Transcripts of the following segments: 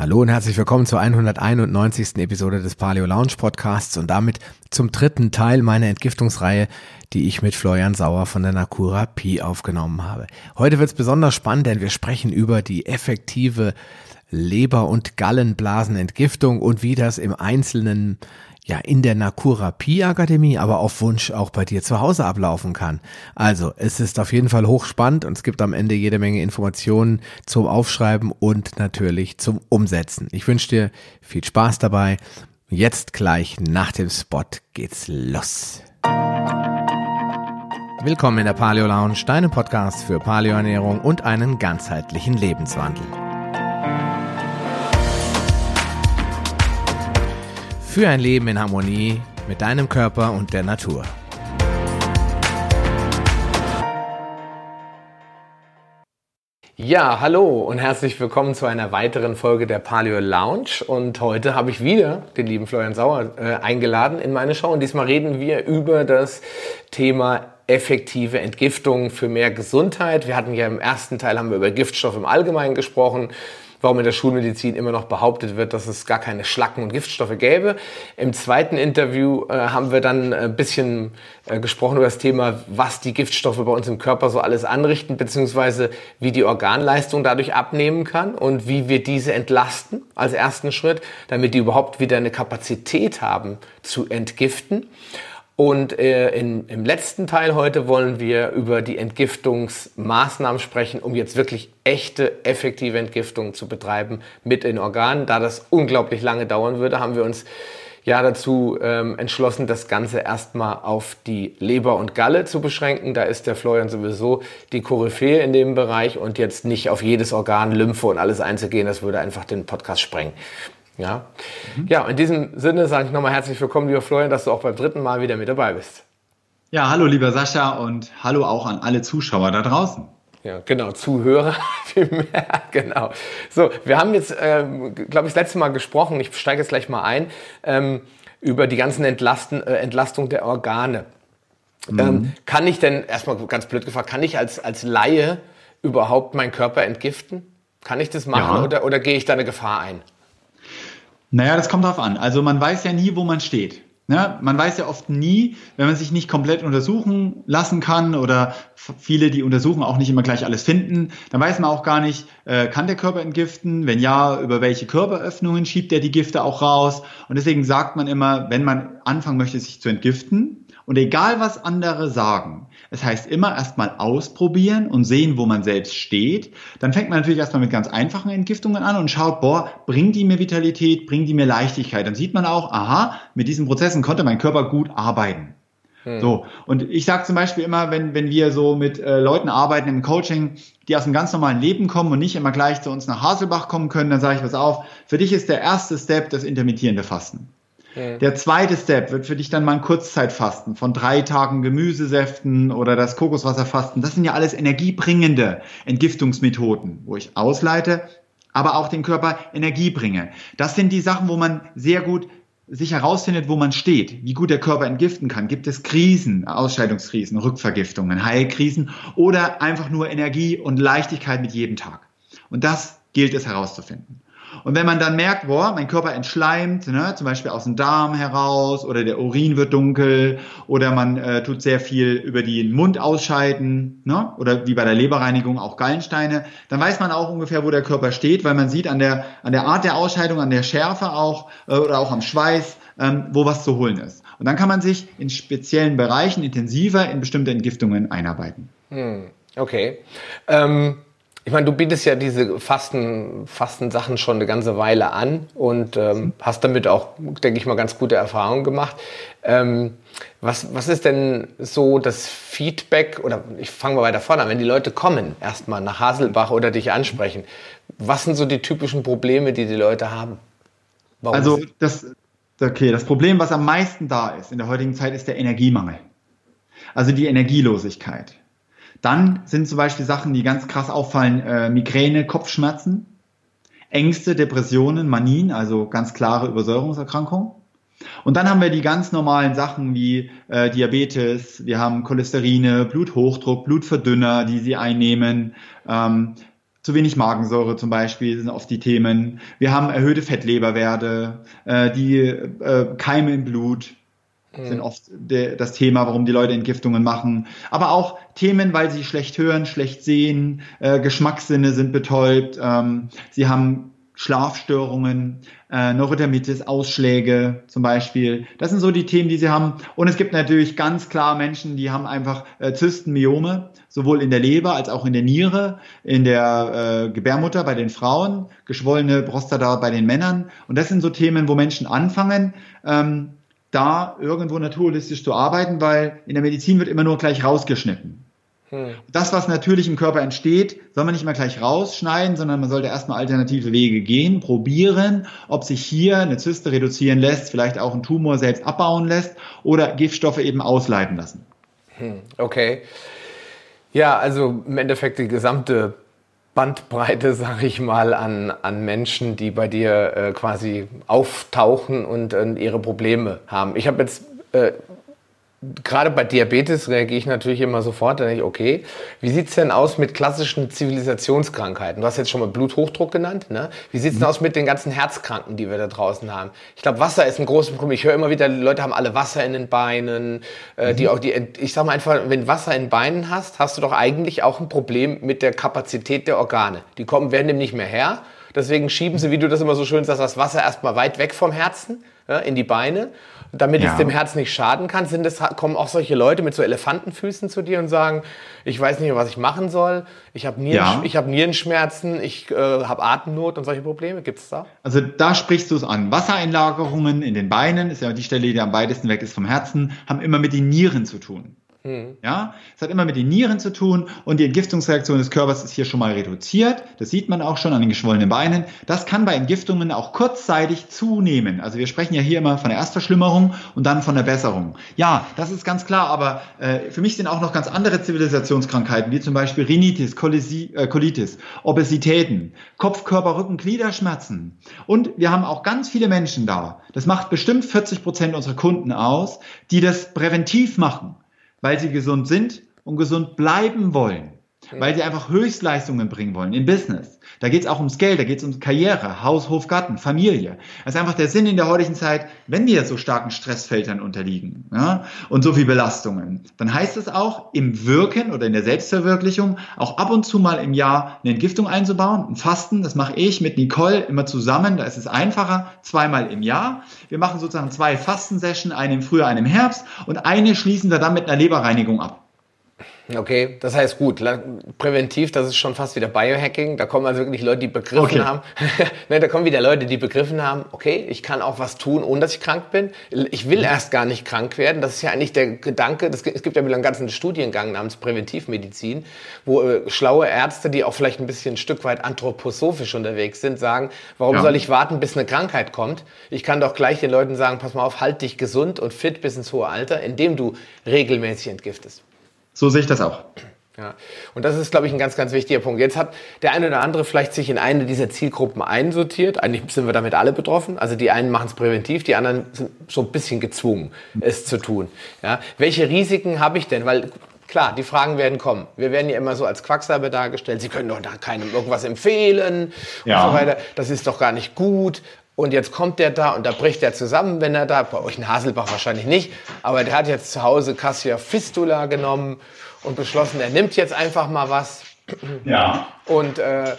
Hallo und herzlich willkommen zur 191. Episode des Paleo Lounge Podcasts und damit zum dritten Teil meiner Entgiftungsreihe, die ich mit Florian Sauer von der Nakura Pi aufgenommen habe. Heute wird es besonders spannend, denn wir sprechen über die effektive Leber- und Gallenblasenentgiftung und wie das im Einzelnen ja in der Nakurapie Akademie, aber auf Wunsch auch bei dir zu Hause ablaufen kann. Also, es ist auf jeden Fall hochspannend und es gibt am Ende jede Menge Informationen zum Aufschreiben und natürlich zum Umsetzen. Ich wünsche dir viel Spaß dabei. Jetzt gleich nach dem Spot geht's los. Willkommen in der Paleo Lounge, deinem Podcast für Paleoernährung und einen ganzheitlichen Lebenswandel. Für ein Leben in Harmonie mit deinem Körper und der Natur. Ja, hallo und herzlich willkommen zu einer weiteren Folge der Paleo Lounge. Und heute habe ich wieder den lieben Florian Sauer äh, eingeladen in meine Show. Und diesmal reden wir über das Thema effektive Entgiftung für mehr Gesundheit. Wir hatten ja im ersten Teil haben wir über Giftstoffe im Allgemeinen gesprochen warum in der Schulmedizin immer noch behauptet wird, dass es gar keine Schlacken und Giftstoffe gäbe. Im zweiten Interview äh, haben wir dann ein bisschen äh, gesprochen über das Thema, was die Giftstoffe bei uns im Körper so alles anrichten, beziehungsweise wie die Organleistung dadurch abnehmen kann und wie wir diese entlasten als ersten Schritt, damit die überhaupt wieder eine Kapazität haben zu entgiften. Und äh, in, im letzten Teil heute wollen wir über die Entgiftungsmaßnahmen sprechen, um jetzt wirklich echte, effektive Entgiftung zu betreiben mit den Organen. Da das unglaublich lange dauern würde, haben wir uns ja dazu ähm, entschlossen, das Ganze erstmal auf die Leber und Galle zu beschränken. Da ist der Florian sowieso die Koryphäe in dem Bereich und jetzt nicht auf jedes Organ, Lymphe und alles einzugehen, das würde einfach den Podcast sprengen. Ja, mhm. ja in diesem Sinne sage ich nochmal herzlich willkommen, lieber Florian, dass du auch beim dritten Mal wieder mit dabei bist. Ja, hallo lieber Sascha und hallo auch an alle Zuschauer da draußen. Ja, genau, Zuhörer vielmehr, genau. So, wir haben jetzt, ähm, glaube ich, das letzte Mal gesprochen, ich steige jetzt gleich mal ein, ähm, über die ganzen Entlasten, äh, Entlastung der Organe. Mhm. Ähm, kann ich denn, erstmal ganz blöd gefragt, kann ich als, als Laie überhaupt meinen Körper entgiften? Kann ich das machen ja. oder, oder gehe ich da eine Gefahr ein? Naja, das kommt drauf an. Also man weiß ja nie, wo man steht. Ne? Man weiß ja oft nie, wenn man sich nicht komplett untersuchen lassen kann oder viele, die untersuchen, auch nicht immer gleich alles finden, dann weiß man auch gar nicht, äh, kann der Körper entgiften? Wenn ja, über welche Körperöffnungen schiebt er die Gifte auch raus? Und deswegen sagt man immer, wenn man anfangen möchte, sich zu entgiften, und egal was andere sagen, es heißt immer erstmal ausprobieren und sehen, wo man selbst steht. Dann fängt man natürlich erstmal mit ganz einfachen Entgiftungen an und schaut, boah, bringt die mir Vitalität, bringt die mir Leichtigkeit. Dann sieht man auch, aha, mit diesen Prozessen konnte mein Körper gut arbeiten. Hm. So, und ich sage zum Beispiel immer, wenn, wenn wir so mit äh, Leuten arbeiten im Coaching, die aus einem ganz normalen Leben kommen und nicht immer gleich zu uns nach Haselbach kommen können, dann sage ich was auf, für dich ist der erste Step das intermittierende Fasten. Der zweite Step wird für dich dann mal ein Kurzzeitfasten von drei Tagen Gemüsesäften oder das Kokoswasserfasten. Das sind ja alles energiebringende Entgiftungsmethoden, wo ich ausleite, aber auch den Körper Energie bringe. Das sind die Sachen, wo man sehr gut sich herausfindet, wo man steht, wie gut der Körper entgiften kann. Gibt es Krisen, Ausscheidungskrisen, Rückvergiftungen, Heilkrisen oder einfach nur Energie und Leichtigkeit mit jedem Tag? Und das gilt es herauszufinden. Und wenn man dann merkt, boah, mein Körper entschleimt, ne, zum Beispiel aus dem Darm heraus oder der Urin wird dunkel oder man äh, tut sehr viel über den Mund ausscheiden ne, oder wie bei der Leberreinigung auch Gallensteine, dann weiß man auch ungefähr, wo der Körper steht, weil man sieht an der, an der Art der Ausscheidung, an der Schärfe auch äh, oder auch am Schweiß, ähm, wo was zu holen ist. Und dann kann man sich in speziellen Bereichen intensiver in bestimmte Entgiftungen einarbeiten. Hm, okay. Ähm ich meine, du bietest ja diese Fasten, Fasten-Sachen schon eine ganze Weile an und ähm, hast damit auch, denke ich mal, ganz gute Erfahrungen gemacht. Ähm, was, was ist denn so das Feedback, oder ich fange mal weiter vorne an, wenn die Leute kommen, erstmal nach Haselbach oder dich ansprechen, was sind so die typischen Probleme, die die Leute haben? Warum also das, okay, das Problem, was am meisten da ist in der heutigen Zeit, ist der Energiemangel. Also die Energielosigkeit. Dann sind zum Beispiel Sachen, die ganz krass auffallen, äh, Migräne, Kopfschmerzen, Ängste, Depressionen, Manien, also ganz klare Übersäuerungserkrankungen. Und dann haben wir die ganz normalen Sachen wie äh, Diabetes, wir haben Cholesterine, Bluthochdruck, Blutverdünner, die sie einnehmen, ähm, zu wenig Magensäure zum Beispiel sind oft die Themen. Wir haben erhöhte Fettleberwerte, äh, die äh, Keime im Blut mhm. sind oft de, das Thema, warum die Leute Entgiftungen machen. Aber auch Themen, weil sie schlecht hören, schlecht sehen, äh, Geschmackssinne sind betäubt, ähm, sie haben Schlafstörungen, äh, Neurodermitis, Ausschläge zum Beispiel. Das sind so die Themen, die sie haben. Und es gibt natürlich ganz klar Menschen, die haben einfach äh, Zysten, Myome, sowohl in der Leber als auch in der Niere, in der äh, Gebärmutter bei den Frauen, geschwollene Prostata bei den Männern. Und das sind so Themen, wo Menschen anfangen, ähm, da irgendwo naturalistisch zu arbeiten, weil in der Medizin wird immer nur gleich rausgeschnitten. Hm. Das, was natürlich im Körper entsteht, soll man nicht mal gleich rausschneiden, sondern man sollte erstmal alternative Wege gehen, probieren, ob sich hier eine Zyste reduzieren lässt, vielleicht auch ein Tumor selbst abbauen lässt oder Giftstoffe eben ausleiten lassen. Hm. Okay. Ja, also im Endeffekt die gesamte Bandbreite, sage ich mal, an, an Menschen, die bei dir äh, quasi auftauchen und äh, ihre Probleme haben. Ich habe jetzt äh, gerade bei Diabetes reagiere ich natürlich immer sofort, dann denke ich, okay, wie sieht's denn aus mit klassischen Zivilisationskrankheiten? Du hast jetzt schon mal Bluthochdruck genannt, ne? Wie sieht's denn mhm. aus mit den ganzen Herzkranken, die wir da draußen haben? Ich glaube, Wasser ist ein großes Problem. Ich höre immer wieder, die Leute haben alle Wasser in den Beinen, äh, mhm. die auch die, ich sag mal einfach, wenn Wasser in den Beinen hast, hast du doch eigentlich auch ein Problem mit der Kapazität der Organe. Die kommen, werden dem nicht mehr her. Deswegen schieben sie, wie du das immer so schön sagst, das Wasser erstmal weit weg vom Herzen, ja, in die Beine damit ja. es dem Herz nicht schaden kann? Sind es, kommen auch solche Leute mit so Elefantenfüßen zu dir und sagen, ich weiß nicht mehr, was ich machen soll, ich habe Nieren, ja. hab Nierenschmerzen, ich äh, habe Atemnot und solche Probleme? Gibt es da? Also da sprichst du es an. Wassereinlagerungen in den Beinen, ist ja die Stelle, die am weitesten weg ist vom Herzen, haben immer mit den Nieren zu tun. Mhm. Ja, es hat immer mit den Nieren zu tun und die Entgiftungsreaktion des Körpers ist hier schon mal reduziert. Das sieht man auch schon an den geschwollenen Beinen. Das kann bei Entgiftungen auch kurzzeitig zunehmen. Also wir sprechen ja hier immer von der Erstverschlimmerung und dann von der Besserung. Ja, das ist ganz klar, aber äh, für mich sind auch noch ganz andere Zivilisationskrankheiten, wie zum Beispiel Rhinitis, äh, Colitis, Obesitäten, Kopf, Körper, Rücken, Gliederschmerzen. Und wir haben auch ganz viele Menschen da. Das macht bestimmt 40 Prozent unserer Kunden aus, die das präventiv machen weil sie gesund sind und gesund bleiben wollen. Weil sie einfach Höchstleistungen bringen wollen im Business. Da geht es auch ums Geld, da geht es um Karriere, Haus, Hof, Garten, Familie. Das ist einfach der Sinn in der heutigen Zeit, wenn wir so starken Stressfeldern unterliegen ja, und so viel Belastungen, dann heißt es auch im Wirken oder in der Selbstverwirklichung auch ab und zu mal im Jahr eine Entgiftung einzubauen, ein Fasten. Das mache ich mit Nicole immer zusammen. Da ist es einfacher, zweimal im Jahr. Wir machen sozusagen zwei Fastensessions, eine im Frühjahr, eine im Herbst und eine schließen wir dann mit einer Leberreinigung ab. Okay, das heißt gut, präventiv, das ist schon fast wieder Biohacking. Da kommen also wirklich Leute, die begriffen okay. haben. ne, da kommen wieder Leute, die begriffen haben, okay, ich kann auch was tun, ohne dass ich krank bin. Ich will erst gar nicht krank werden. Das ist ja eigentlich der Gedanke. Das, es gibt ja wieder einen ganzen Studiengang namens Präventivmedizin, wo äh, schlaue Ärzte, die auch vielleicht ein bisschen ein Stück weit anthroposophisch unterwegs sind, sagen, warum ja. soll ich warten, bis eine Krankheit kommt? Ich kann doch gleich den Leuten sagen, pass mal auf, halt dich gesund und fit bis ins hohe Alter, indem du regelmäßig entgiftest. So sehe ich das auch. Ja, und das ist, glaube ich, ein ganz, ganz wichtiger Punkt. Jetzt hat der eine oder andere vielleicht sich in eine dieser Zielgruppen einsortiert. Eigentlich sind wir damit alle betroffen. Also die einen machen es präventiv, die anderen sind so ein bisschen gezwungen, es zu tun. Ja, welche Risiken habe ich denn? Weil klar, die Fragen werden kommen. Wir werden ja immer so als Quacksalber dargestellt. Sie können doch da keinem irgendwas empfehlen ja. und so weiter. Das ist doch gar nicht gut. Und jetzt kommt der da und da bricht er zusammen, wenn er da, bei euch in Haselbach wahrscheinlich nicht, aber der hat jetzt zu Hause Cassia Fistula genommen und beschlossen, er nimmt jetzt einfach mal was. Ja. Und äh,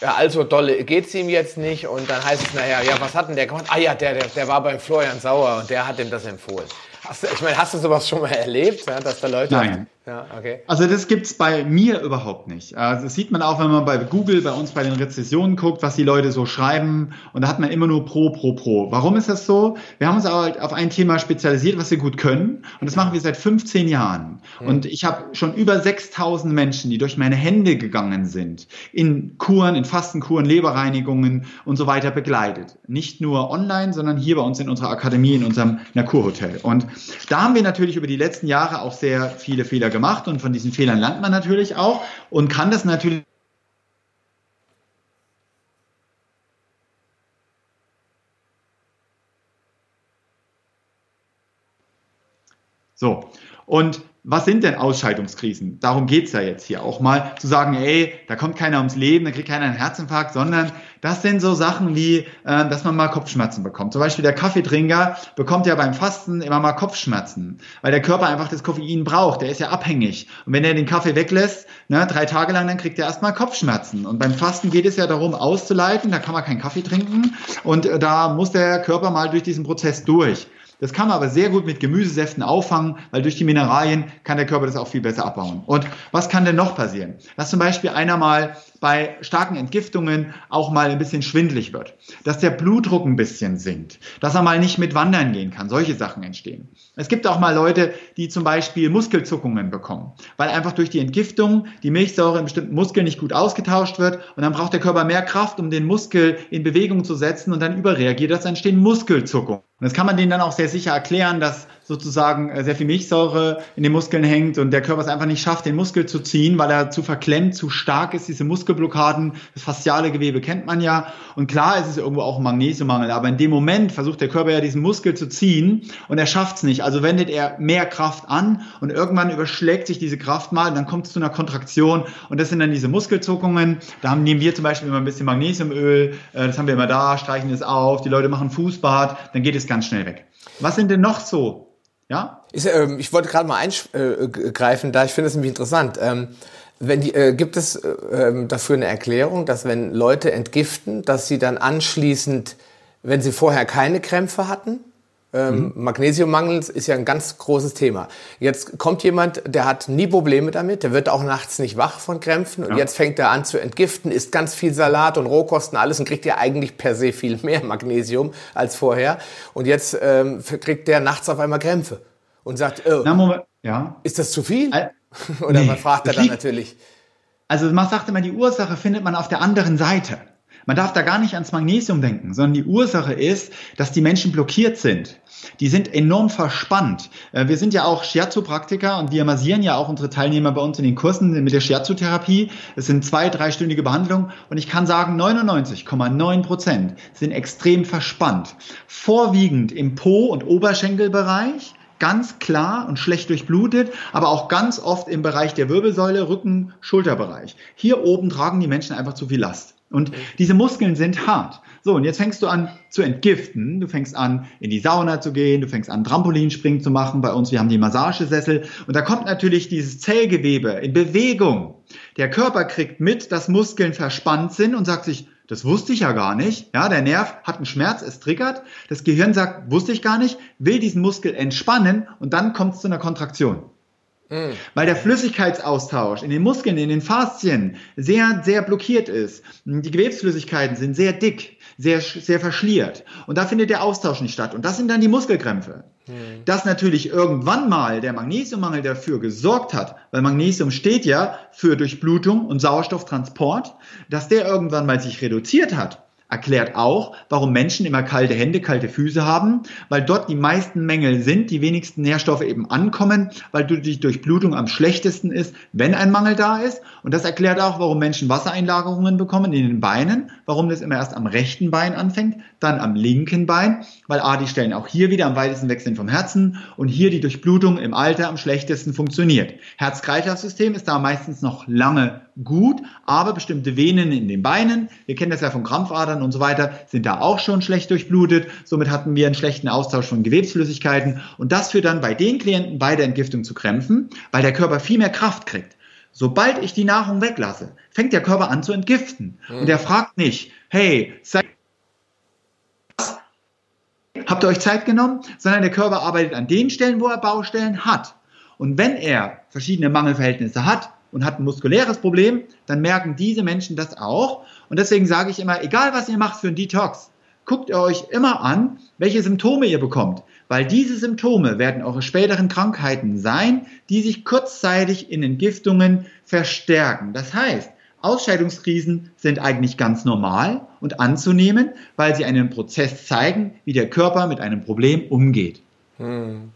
ja, also dolle geht's ihm jetzt nicht. Und dann heißt es, naja, ja, was hat denn der gemacht? Ah ja, der, der, der war beim Florian Sauer und der hat ihm das empfohlen. Hast du, ich meine, hast du sowas schon mal erlebt, ja, dass da Leute. Nein. Ja, okay. Also das gibt's bei mir überhaupt nicht. Also das sieht man auch, wenn man bei Google bei uns bei den Rezessionen guckt, was die Leute so schreiben. Und da hat man immer nur Pro, Pro, Pro. Warum ist das so? Wir haben uns halt auf ein Thema spezialisiert, was wir gut können. Und das machen wir seit 15 Jahren. Mhm. Und ich habe schon über 6000 Menschen, die durch meine Hände gegangen sind, in Kuren, in Fastenkuren, Leberreinigungen und so weiter begleitet. Nicht nur online, sondern hier bei uns in unserer Akademie, in unserem Nakurhotel. Und da haben wir natürlich über die letzten Jahre auch sehr viele Fehler gemacht und von diesen Fehlern lernt man natürlich auch und kann das natürlich So, Und was sind denn Ausscheidungskrisen? Darum geht's ja jetzt hier auch mal, zu sagen, ey, da kommt keiner ums Leben, da kriegt keiner einen Herzinfarkt, sondern das sind so Sachen wie, äh, dass man mal Kopfschmerzen bekommt. Zum Beispiel der Kaffeetrinker bekommt ja beim Fasten immer mal Kopfschmerzen, weil der Körper einfach das Koffein braucht, der ist ja abhängig. Und wenn er den Kaffee weglässt, ne, drei Tage lang, dann kriegt er erstmal Kopfschmerzen. Und beim Fasten geht es ja darum, auszuleiten, da kann man keinen Kaffee trinken und äh, da muss der Körper mal durch diesen Prozess durch. Das kann man aber sehr gut mit Gemüsesäften auffangen, weil durch die Mineralien kann der Körper das auch viel besser abbauen. Und was kann denn noch passieren? Dass zum Beispiel einer mal bei starken Entgiftungen auch mal ein bisschen schwindlig wird, dass der Blutdruck ein bisschen sinkt, dass er mal nicht mit wandern gehen kann. Solche Sachen entstehen. Es gibt auch mal Leute, die zum Beispiel Muskelzuckungen bekommen, weil einfach durch die Entgiftung die Milchsäure in bestimmten Muskeln nicht gut ausgetauscht wird und dann braucht der Körper mehr Kraft, um den Muskel in Bewegung zu setzen und dann überreagiert das, entstehen Muskelzuckungen. Und das kann man denen dann auch sehr sicher erklären, dass sozusagen äh, sehr viel Milchsäure in den Muskeln hängt und der Körper es einfach nicht schafft, den Muskel zu ziehen, weil er zu verklemmt, zu stark ist. Diese Muskelblockaden, das fasziale Gewebe kennt man ja. Und klar ist es irgendwo auch ein Magnesiummangel, aber in dem Moment versucht der Körper ja diesen Muskel zu ziehen und er schafft es nicht. Also wendet er mehr Kraft an und irgendwann überschlägt sich diese Kraft mal und dann kommt es zu einer Kontraktion und das sind dann diese Muskelzuckungen. Da nehmen wir zum Beispiel immer ein bisschen Magnesiumöl, äh, das haben wir immer da, streichen es auf, die Leute machen Fußbad, dann geht es ganz schnell weg. Was sind denn noch so ja? Ist, ähm, ich wollte gerade mal eingreifen, äh, da ich finde es nämlich interessant. Ähm, wenn die, äh, gibt es äh, ähm, dafür eine Erklärung, dass wenn Leute entgiften, dass sie dann anschließend, wenn sie vorher keine Krämpfe hatten, ähm, mhm. Magnesiummangel ist ja ein ganz großes Thema. Jetzt kommt jemand, der hat nie Probleme damit, der wird auch nachts nicht wach von Krämpfen und ja. jetzt fängt er an zu entgiften, isst ganz viel Salat und Rohkosten, alles und kriegt ja eigentlich per se viel mehr Magnesium als vorher. Und jetzt ähm, kriegt der nachts auf einmal Krämpfe und sagt, oh, Na. Ja. ist das zu viel? Al Oder nee, fragt er dann natürlich? Also man sagt immer, die Ursache findet man auf der anderen Seite. Man darf da gar nicht ans Magnesium denken, sondern die Ursache ist, dass die Menschen blockiert sind. Die sind enorm verspannt. Äh, wir sind ja auch Shiatsu-Praktiker und wir massieren ja auch unsere Teilnehmer bei uns in den Kursen mit der Shiatsu-Therapie. Es sind zwei, dreistündige Behandlungen und ich kann sagen, 99,9 Prozent sind extrem verspannt. Vorwiegend im Po- und Oberschenkelbereich ganz klar und schlecht durchblutet, aber auch ganz oft im Bereich der Wirbelsäule, Rücken, Schulterbereich. Hier oben tragen die Menschen einfach zu viel Last. Und diese Muskeln sind hart. So, und jetzt fängst du an zu entgiften. Du fängst an, in die Sauna zu gehen. Du fängst an, Trampolinspringen zu machen. Bei uns, wir haben die Massagesessel. Und da kommt natürlich dieses Zellgewebe in Bewegung. Der Körper kriegt mit, dass Muskeln verspannt sind und sagt sich, das wusste ich ja gar nicht. Ja, der Nerv hat einen Schmerz, es triggert. Das Gehirn sagt, wusste ich gar nicht, will diesen Muskel entspannen und dann kommt es zu einer Kontraktion. Mhm. Weil der Flüssigkeitsaustausch in den Muskeln, in den Faszien sehr, sehr blockiert ist. Die Gewebsflüssigkeiten sind sehr dick, sehr, sehr verschliert. Und da findet der Austausch nicht statt. Und das sind dann die Muskelkrämpfe. Mhm. Dass natürlich irgendwann mal der Magnesiummangel dafür gesorgt hat, weil Magnesium steht ja für Durchblutung und Sauerstofftransport, dass der irgendwann mal sich reduziert hat erklärt auch, warum Menschen immer kalte Hände, kalte Füße haben, weil dort die meisten Mängel sind, die wenigsten Nährstoffe eben ankommen, weil die Durchblutung am schlechtesten ist, wenn ein Mangel da ist. Und das erklärt auch, warum Menschen Wassereinlagerungen bekommen in den Beinen, warum das immer erst am rechten Bein anfängt, dann am linken Bein, weil A, die Stellen auch hier wieder am weitesten weg sind vom Herzen und hier die Durchblutung im Alter am schlechtesten funktioniert. Herz-Kreislauf-System ist da meistens noch lange gut, aber bestimmte Venen in den Beinen, wir kennen das ja von Krampfadern und so weiter, sind da auch schon schlecht durchblutet. Somit hatten wir einen schlechten Austausch von Gewebsflüssigkeiten und das führt dann bei den Klienten bei der Entgiftung zu Krämpfen, weil der Körper viel mehr Kraft kriegt. Sobald ich die Nahrung weglasse, fängt der Körper an zu entgiften. Mhm. Und er fragt nicht, hey, seid Habt ihr euch Zeit genommen? Sondern der Körper arbeitet an den Stellen, wo er Baustellen hat. Und wenn er verschiedene Mangelverhältnisse hat, und hat ein muskuläres Problem, dann merken diese Menschen das auch. Und deswegen sage ich immer, egal was ihr macht für einen Detox, guckt ihr euch immer an, welche Symptome ihr bekommt. Weil diese Symptome werden eure späteren Krankheiten sein, die sich kurzzeitig in Entgiftungen verstärken. Das heißt, Ausscheidungskrisen sind eigentlich ganz normal und anzunehmen, weil sie einen Prozess zeigen, wie der Körper mit einem Problem umgeht. Hm.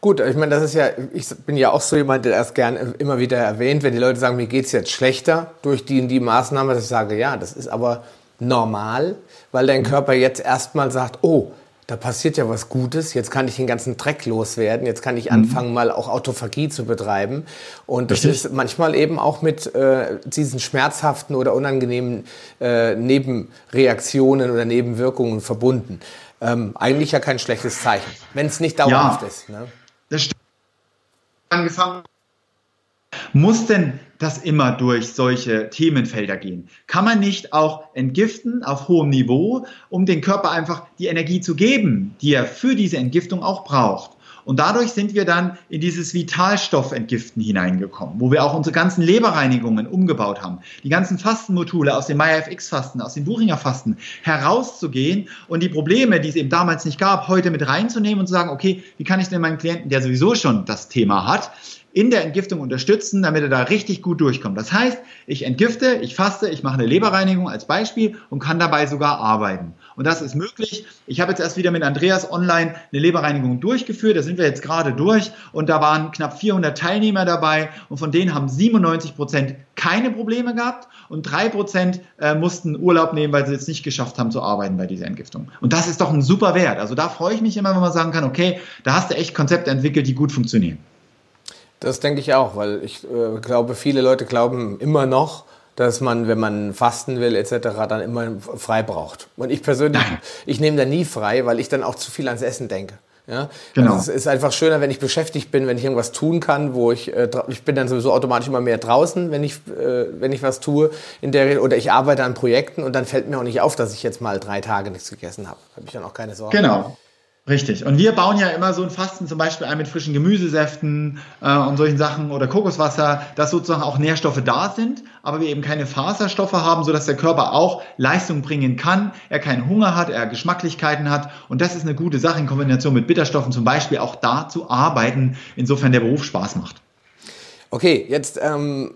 Gut, ich meine, das ist ja, ich bin ja auch so jemand, der das gern immer wieder erwähnt, wenn die Leute sagen, mir geht's jetzt schlechter durch die und die Maßnahme, dass ich sage, ja, das ist aber normal, weil dein Körper jetzt erstmal sagt, oh, da passiert ja was Gutes, jetzt kann ich den ganzen Dreck loswerden, jetzt kann ich mhm. anfangen, mal auch Autophagie zu betreiben. Und das Richtig. ist manchmal eben auch mit äh, diesen schmerzhaften oder unangenehmen äh, Nebenreaktionen oder Nebenwirkungen verbunden. Ähm, eigentlich ja kein schlechtes Zeichen, wenn es nicht dauerhaft ja, ist. Ne? Das. Angefangen muss denn das immer durch solche Themenfelder gehen? Kann man nicht auch entgiften auf hohem Niveau, um dem Körper einfach die Energie zu geben, die er für diese Entgiftung auch braucht? Und dadurch sind wir dann in dieses Vitalstoffentgiften hineingekommen, wo wir auch unsere ganzen Leberreinigungen umgebaut haben, die ganzen Fastenmodule aus dem MyFX-Fasten, aus dem Buchinger Fasten herauszugehen und die Probleme, die es eben damals nicht gab, heute mit reinzunehmen und zu sagen, okay, wie kann ich denn meinen Klienten, der sowieso schon das Thema hat, in der Entgiftung unterstützen, damit er da richtig gut durchkommt. Das heißt, ich entgifte, ich faste, ich mache eine Leberreinigung als Beispiel und kann dabei sogar arbeiten. Und das ist möglich. Ich habe jetzt erst wieder mit Andreas online eine Leberreinigung durchgeführt. Da sind wir jetzt gerade durch und da waren knapp 400 Teilnehmer dabei und von denen haben 97 Prozent keine Probleme gehabt und drei Prozent äh, mussten Urlaub nehmen, weil sie es nicht geschafft haben zu arbeiten bei dieser Entgiftung. Und das ist doch ein super Wert. Also da freue ich mich immer, wenn man sagen kann, okay, da hast du echt Konzepte entwickelt, die gut funktionieren. Das denke ich auch, weil ich äh, glaube, viele Leute glauben immer noch, dass man, wenn man fasten will etc., dann immer frei braucht. Und ich persönlich, Nein. ich nehme da nie frei, weil ich dann auch zu viel ans Essen denke. Ja, genau. Also es ist einfach schöner, wenn ich beschäftigt bin, wenn ich irgendwas tun kann, wo ich, äh, ich bin dann sowieso automatisch immer mehr draußen, wenn ich, äh, wenn ich was tue in der oder ich arbeite an Projekten und dann fällt mir auch nicht auf, dass ich jetzt mal drei Tage nichts gegessen habe. Habe ich dann auch keine Sorge. Genau. Richtig. Und wir bauen ja immer so ein Fasten zum Beispiel ein mit frischen Gemüsesäften äh, und solchen Sachen oder Kokoswasser, dass sozusagen auch Nährstoffe da sind, aber wir eben keine Faserstoffe haben, sodass der Körper auch Leistung bringen kann, er keinen Hunger hat, er Geschmacklichkeiten hat. Und das ist eine gute Sache in Kombination mit Bitterstoffen zum Beispiel auch da zu arbeiten, insofern der Beruf Spaß macht. Okay, jetzt ähm,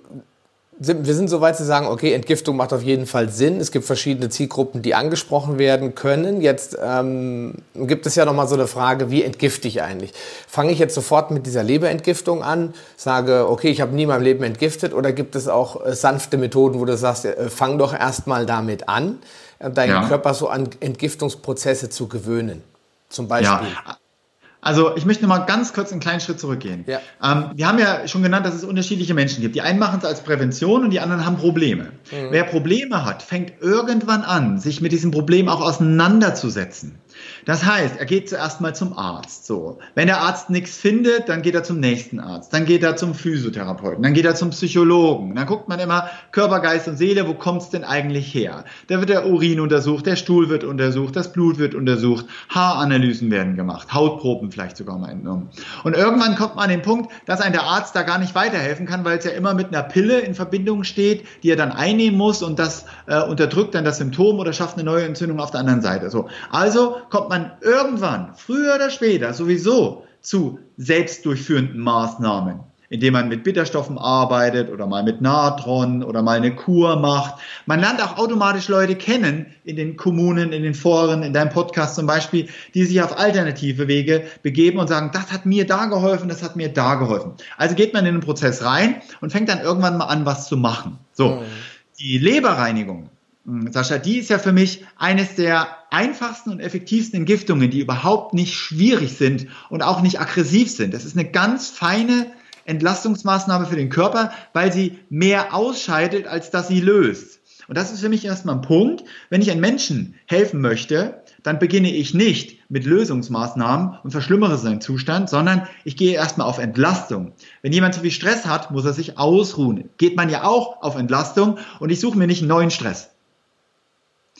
wir sind so weit zu sagen, okay, Entgiftung macht auf jeden Fall Sinn. Es gibt verschiedene Zielgruppen, die angesprochen werden können. Jetzt ähm, gibt es ja noch mal so eine Frage, wie entgifte ich eigentlich? Fange ich jetzt sofort mit dieser Leberentgiftung an, sage, okay, ich habe nie in meinem Leben entgiftet, oder gibt es auch äh, sanfte Methoden, wo du sagst, äh, fang doch erst mal damit an, äh, deinen ja. Körper so an Entgiftungsprozesse zu gewöhnen? Zum Beispiel. Ja. Also ich möchte noch mal ganz kurz einen kleinen Schritt zurückgehen. Ja. Ähm, wir haben ja schon genannt, dass es unterschiedliche Menschen gibt. Die einen machen es als Prävention und die anderen haben Probleme. Mhm. Wer Probleme hat, fängt irgendwann an, sich mit diesem Problem auch auseinanderzusetzen. Das heißt, er geht zuerst mal zum Arzt. So, wenn der Arzt nichts findet, dann geht er zum nächsten Arzt, dann geht er zum Physiotherapeuten, dann geht er zum Psychologen. Dann guckt man immer Körper, Geist und Seele, wo kommt's denn eigentlich her? Da wird der Urin untersucht, der Stuhl wird untersucht, das Blut wird untersucht, Haaranalysen werden gemacht, Hautproben vielleicht sogar mal entnommen. Und irgendwann kommt man an den Punkt, dass ein der Arzt da gar nicht weiterhelfen kann, weil es ja immer mit einer Pille in Verbindung steht, die er dann einnehmen muss und das äh, unterdrückt dann das Symptom oder schafft eine neue Entzündung auf der anderen Seite. So, also kommt man irgendwann, früher oder später, sowieso zu selbstdurchführenden Maßnahmen, indem man mit Bitterstoffen arbeitet oder mal mit Natron oder mal eine Kur macht. Man lernt auch automatisch Leute kennen in den Kommunen, in den Foren, in deinem Podcast zum Beispiel, die sich auf alternative Wege begeben und sagen, das hat mir da geholfen, das hat mir da geholfen. Also geht man in den Prozess rein und fängt dann irgendwann mal an, was zu machen. So. Mhm. Die Leberreinigung Sascha, die ist ja für mich eines der einfachsten und effektivsten Entgiftungen, die überhaupt nicht schwierig sind und auch nicht aggressiv sind. Das ist eine ganz feine Entlastungsmaßnahme für den Körper, weil sie mehr ausscheidet, als dass sie löst. Und das ist für mich erstmal ein Punkt. Wenn ich einem Menschen helfen möchte, dann beginne ich nicht mit Lösungsmaßnahmen und verschlimmere seinen Zustand, sondern ich gehe erstmal auf Entlastung. Wenn jemand zu viel Stress hat, muss er sich ausruhen. Geht man ja auch auf Entlastung und ich suche mir nicht einen neuen Stress.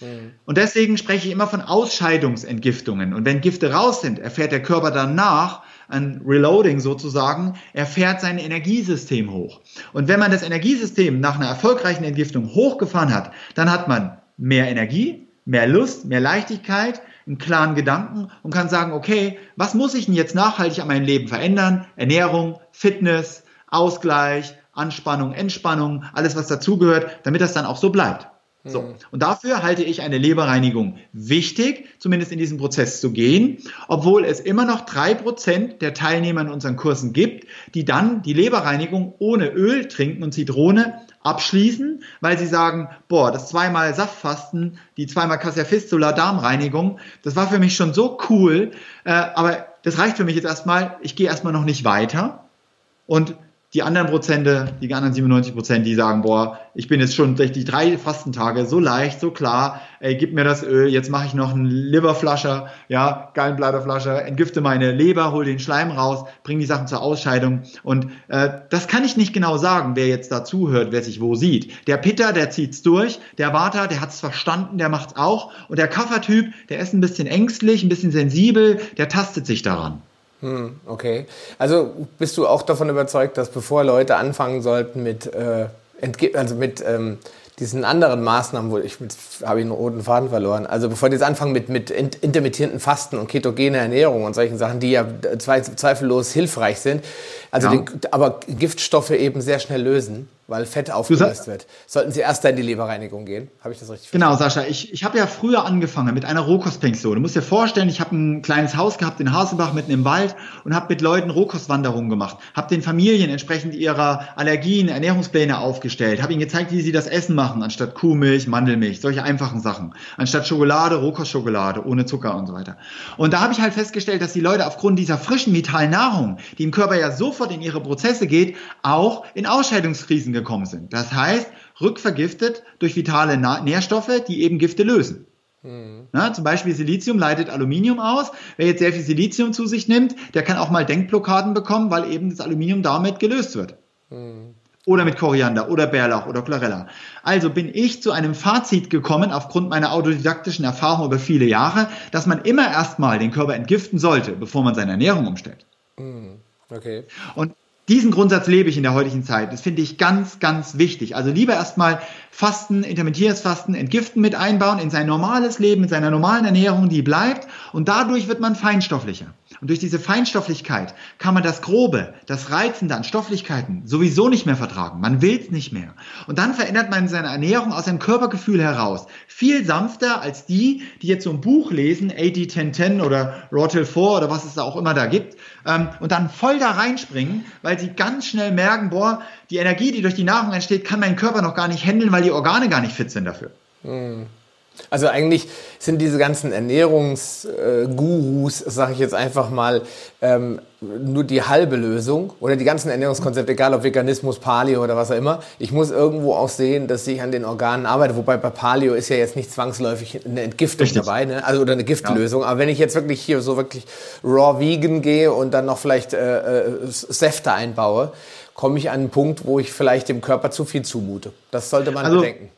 Mhm. Und deswegen spreche ich immer von Ausscheidungsentgiftungen. Und wenn Gifte raus sind, erfährt der Körper danach ein Reloading sozusagen, er fährt sein Energiesystem hoch. Und wenn man das Energiesystem nach einer erfolgreichen Entgiftung hochgefahren hat, dann hat man mehr Energie, mehr Lust, mehr Leichtigkeit, einen klaren Gedanken und kann sagen, okay, was muss ich denn jetzt nachhaltig an meinem Leben verändern? Ernährung, Fitness, Ausgleich, Anspannung, Entspannung, alles was dazugehört, damit das dann auch so bleibt. So. Mhm. Und dafür halte ich eine Leberreinigung wichtig, zumindest in diesen Prozess zu gehen, obwohl es immer noch drei Prozent der Teilnehmer in unseren Kursen gibt, die dann die Leberreinigung ohne Öl trinken und Zitrone abschließen, weil sie sagen, boah, das zweimal Saftfasten, die zweimal Cassia Fistula Darmreinigung, das war für mich schon so cool, äh, aber das reicht für mich jetzt erstmal, ich gehe erstmal noch nicht weiter und die anderen Prozente, die anderen 97 Prozent, die sagen, boah, ich bin jetzt schon durch die drei Fastentage so leicht, so klar, ey, gib mir das Öl, jetzt mache ich noch einen Liverflascher, ja, Gallenbladerflascher, entgifte meine Leber, hol den Schleim raus, bring die Sachen zur Ausscheidung und äh, das kann ich nicht genau sagen, wer jetzt da zuhört, wer sich wo sieht. Der Pitter, der zieht's durch, der Vata, der hat's verstanden, der macht's auch und der Kaffertyp, der ist ein bisschen ängstlich, ein bisschen sensibel, der tastet sich daran. Hm, okay. Also bist du auch davon überzeugt, dass bevor Leute anfangen sollten mit, äh, also mit ähm, diesen anderen Maßnahmen, wo ich habe ich einen roten Faden verloren. Also bevor die jetzt anfangen mit, mit intermittierenden Fasten und ketogene Ernährung und solchen Sachen, die ja zweifellos hilfreich sind, also ja. den, aber Giftstoffe eben sehr schnell lösen, weil Fett aufgelöst wird. Sollten Sie erst da in die Leberreinigung gehen? Habe ich das richtig verstanden? Genau, Sascha. Ich, ich habe ja früher angefangen mit einer Rohkostpension. Du musst dir vorstellen, ich habe ein kleines Haus gehabt in Haselbach mitten im Wald und habe mit Leuten Rohkostwanderungen gemacht. Habe den Familien entsprechend ihrer Allergien Ernährungspläne aufgestellt. Habe ihnen gezeigt, wie sie das Essen machen, anstatt Kuhmilch, Mandelmilch, solche einfachen Sachen. Anstatt Schokolade, Rohkostschokolade, ohne Zucker und so weiter. Und da habe ich halt festgestellt, dass die Leute aufgrund dieser frischen, vitalen Nahrung, die im Körper ja sofort in ihre Prozesse geht, auch in Ausscheidungskrisen gekommen sind. Das heißt, rückvergiftet durch vitale Nährstoffe, die eben Gifte lösen. Mhm. Na, zum Beispiel Silizium leitet Aluminium aus. Wer jetzt sehr viel Silizium zu sich nimmt, der kann auch mal Denkblockaden bekommen, weil eben das Aluminium damit gelöst wird. Mhm. Oder mit Koriander oder Bärlauch oder Chlorella. Also bin ich zu einem Fazit gekommen, aufgrund meiner autodidaktischen Erfahrung über viele Jahre, dass man immer erstmal den Körper entgiften sollte, bevor man seine Ernährung umstellt. Mhm. Okay. Und diesen Grundsatz lebe ich in der heutigen Zeit. Das finde ich ganz, ganz wichtig. Also lieber erstmal Fasten, intermittierendes Fasten, Entgiften mit einbauen in sein normales Leben, in seiner normalen Ernährung, die bleibt. Und dadurch wird man feinstofflicher. Und durch diese Feinstofflichkeit kann man das Grobe, das Reizende an Stofflichkeiten sowieso nicht mehr vertragen. Man will es nicht mehr. Und dann verändert man seine Ernährung aus seinem Körpergefühl heraus. Viel sanfter als die, die jetzt so ein Buch lesen, 80-10-10 oder Rotel 4 oder was es da auch immer da gibt, ähm, und dann voll da reinspringen, weil sie ganz schnell merken, boah, die Energie, die durch die Nahrung entsteht, kann mein Körper noch gar nicht handeln, weil die Organe gar nicht fit sind dafür. Mhm. Also eigentlich sind diese ganzen Ernährungsgurus, sage ich jetzt einfach mal, ähm, nur die halbe Lösung oder die ganzen Ernährungskonzepte, egal ob Veganismus, Paleo oder was auch immer. Ich muss irgendwo auch sehen, dass ich an den Organen arbeite. Wobei bei Paleo ist ja jetzt nicht zwangsläufig eine Entgiftung Richtig. dabei, ne? also oder eine Giftlösung. Ja. Aber wenn ich jetzt wirklich hier so wirklich raw vegan gehe und dann noch vielleicht äh, äh, Säfte einbaue, komme ich an einen Punkt, wo ich vielleicht dem Körper zu viel zumute. Das sollte man also, bedenken.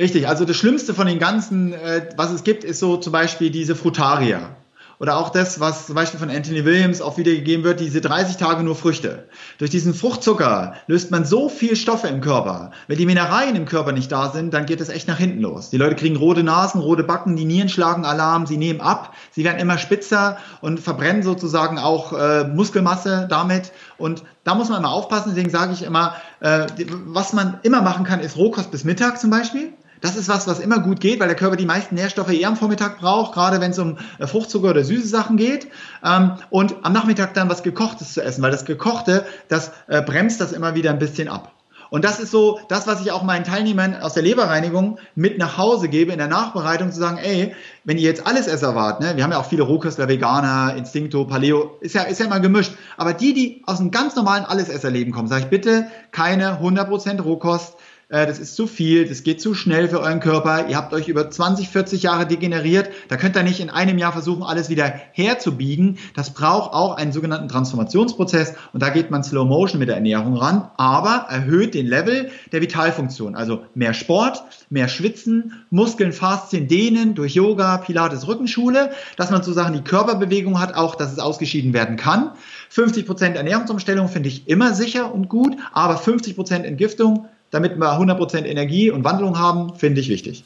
Richtig, also das Schlimmste von den ganzen, äh, was es gibt, ist so zum Beispiel diese Frutaria. Oder auch das, was zum Beispiel von Anthony Williams auch wiedergegeben wird, diese 30 Tage nur Früchte. Durch diesen Fruchtzucker löst man so viel Stoffe im Körper. Wenn die Mineralien im Körper nicht da sind, dann geht es echt nach hinten los. Die Leute kriegen rote Nasen, rote Backen, die Nieren schlagen Alarm, sie nehmen ab, sie werden immer spitzer und verbrennen sozusagen auch äh, Muskelmasse damit. Und da muss man immer aufpassen, deswegen sage ich immer, äh, was man immer machen kann, ist Rohkost bis Mittag zum Beispiel. Das ist was, was immer gut geht, weil der Körper die meisten Nährstoffe eher am Vormittag braucht, gerade wenn es um äh, Fruchtzucker oder süße Sachen geht. Ähm, und am Nachmittag dann was Gekochtes zu essen, weil das Gekochte, das äh, bremst das immer wieder ein bisschen ab. Und das ist so das, was ich auch meinen Teilnehmern aus der Leberreinigung mit nach Hause gebe in der Nachbereitung, zu sagen, ey, wenn ihr jetzt alles Esser wart, ne, wir haben ja auch viele Rohköstler, Veganer, Instinkto, Paleo, ist ja, ist ja immer gemischt. Aber die, die aus einem ganz normalen Allesesserleben kommen, sage ich bitte keine 100% Rohkost, das ist zu viel, das geht zu schnell für euren Körper, ihr habt euch über 20, 40 Jahre degeneriert, da könnt ihr nicht in einem Jahr versuchen, alles wieder herzubiegen. Das braucht auch einen sogenannten Transformationsprozess und da geht man Slow Motion mit der Ernährung ran, aber erhöht den Level der Vitalfunktion. Also mehr Sport, mehr Schwitzen, Muskeln, Faszien, Dehnen durch Yoga, Pilates, Rückenschule, dass man sozusagen die Körperbewegung hat, auch dass es ausgeschieden werden kann. 50% Ernährungsumstellung finde ich immer sicher und gut, aber 50% Entgiftung damit wir 100% Energie und Wandlung haben, finde ich wichtig.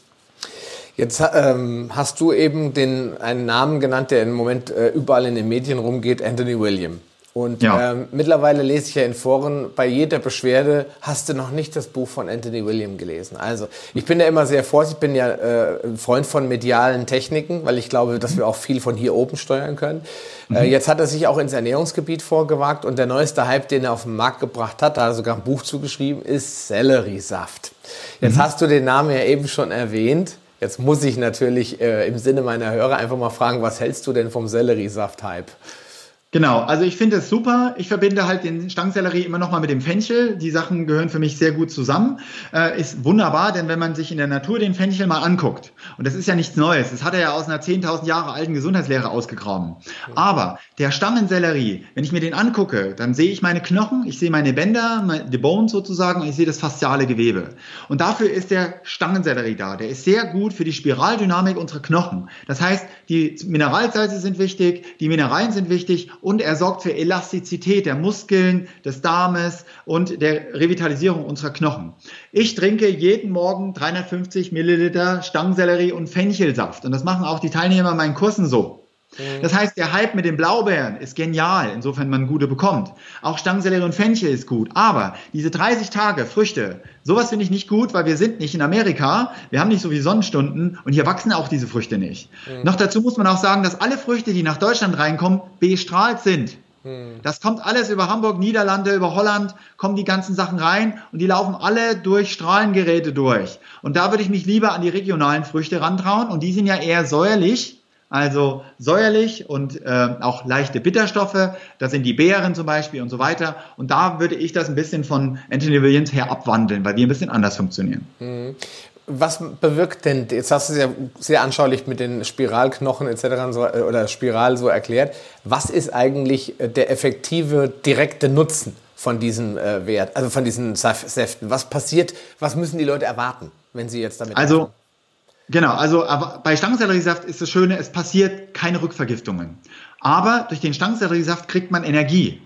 Jetzt ähm, hast du eben den, einen Namen genannt, der im Moment äh, überall in den Medien rumgeht, Anthony William. Und ja. ähm, mittlerweile lese ich ja in Foren, bei jeder Beschwerde hast du noch nicht das Buch von Anthony William gelesen. Also ich bin ja immer sehr vorsichtig, ich bin ja äh, Freund von medialen Techniken, weil ich glaube, dass wir auch viel von hier oben steuern können. Äh, mhm. Äh, jetzt hat er sich auch ins Ernährungsgebiet vorgewagt und der neueste Hype, den er auf den Markt gebracht hat, da hat er sogar ein Buch zugeschrieben, ist Selleriesaft. Jetzt mhm. hast du den Namen ja eben schon erwähnt. Jetzt muss ich natürlich äh, im Sinne meiner Hörer einfach mal fragen, was hältst du denn vom Selleriesaft-Hype? Genau, also ich finde es super. Ich verbinde halt den Stangensellerie immer noch mal mit dem Fenchel. Die Sachen gehören für mich sehr gut zusammen. Äh, ist wunderbar, denn wenn man sich in der Natur den Fenchel mal anguckt, und das ist ja nichts Neues, das hat er ja aus einer 10.000 Jahre alten Gesundheitslehre ausgegraben. Aber der Stangensellerie, wenn ich mir den angucke, dann sehe ich meine Knochen, ich sehe meine Bänder, die Bones sozusagen, und ich sehe das fasziale Gewebe. Und dafür ist der Stangensellerie da. Der ist sehr gut für die Spiraldynamik unserer Knochen. Das heißt, die Mineralsalze sind wichtig, die Mineralien sind wichtig und er sorgt für Elastizität der Muskeln, des Darmes und der Revitalisierung unserer Knochen. Ich trinke jeden Morgen 350 Milliliter Stangensellerie und Fenchelsaft und das machen auch die Teilnehmer in meinen Kursen so. Mhm. Das heißt, der Hype mit den Blaubeeren ist genial, insofern man gute bekommt. Auch Stangensellerie und Fenchel ist gut. Aber diese 30 Tage Früchte, sowas finde ich nicht gut, weil wir sind nicht in Amerika, wir haben nicht so viele Sonnenstunden und hier wachsen auch diese Früchte nicht. Mhm. Noch dazu muss man auch sagen, dass alle Früchte, die nach Deutschland reinkommen, bestrahlt sind. Mhm. Das kommt alles über Hamburg, Niederlande, über Holland, kommen die ganzen Sachen rein und die laufen alle durch Strahlengeräte durch. Und da würde ich mich lieber an die regionalen Früchte rantrauen und die sind ja eher säuerlich also säuerlich und äh, auch leichte Bitterstoffe. Das sind die Beeren zum Beispiel und so weiter. Und da würde ich das ein bisschen von Anthony Williams her abwandeln, weil wir ein bisschen anders funktionieren. Mhm. Was bewirkt denn, jetzt hast du es ja sehr anschaulich mit den Spiralknochen etc. So, äh, oder Spiral so erklärt, was ist eigentlich äh, der effektive, direkte Nutzen von diesem äh, Wert, also von diesen Säften? Was passiert, was müssen die Leute erwarten, wenn sie jetzt damit Also, machen? Genau, also bei Stangenselleriesaft ist das Schöne, es passiert keine Rückvergiftungen. Aber durch den Stangenselleriesaft kriegt man Energie.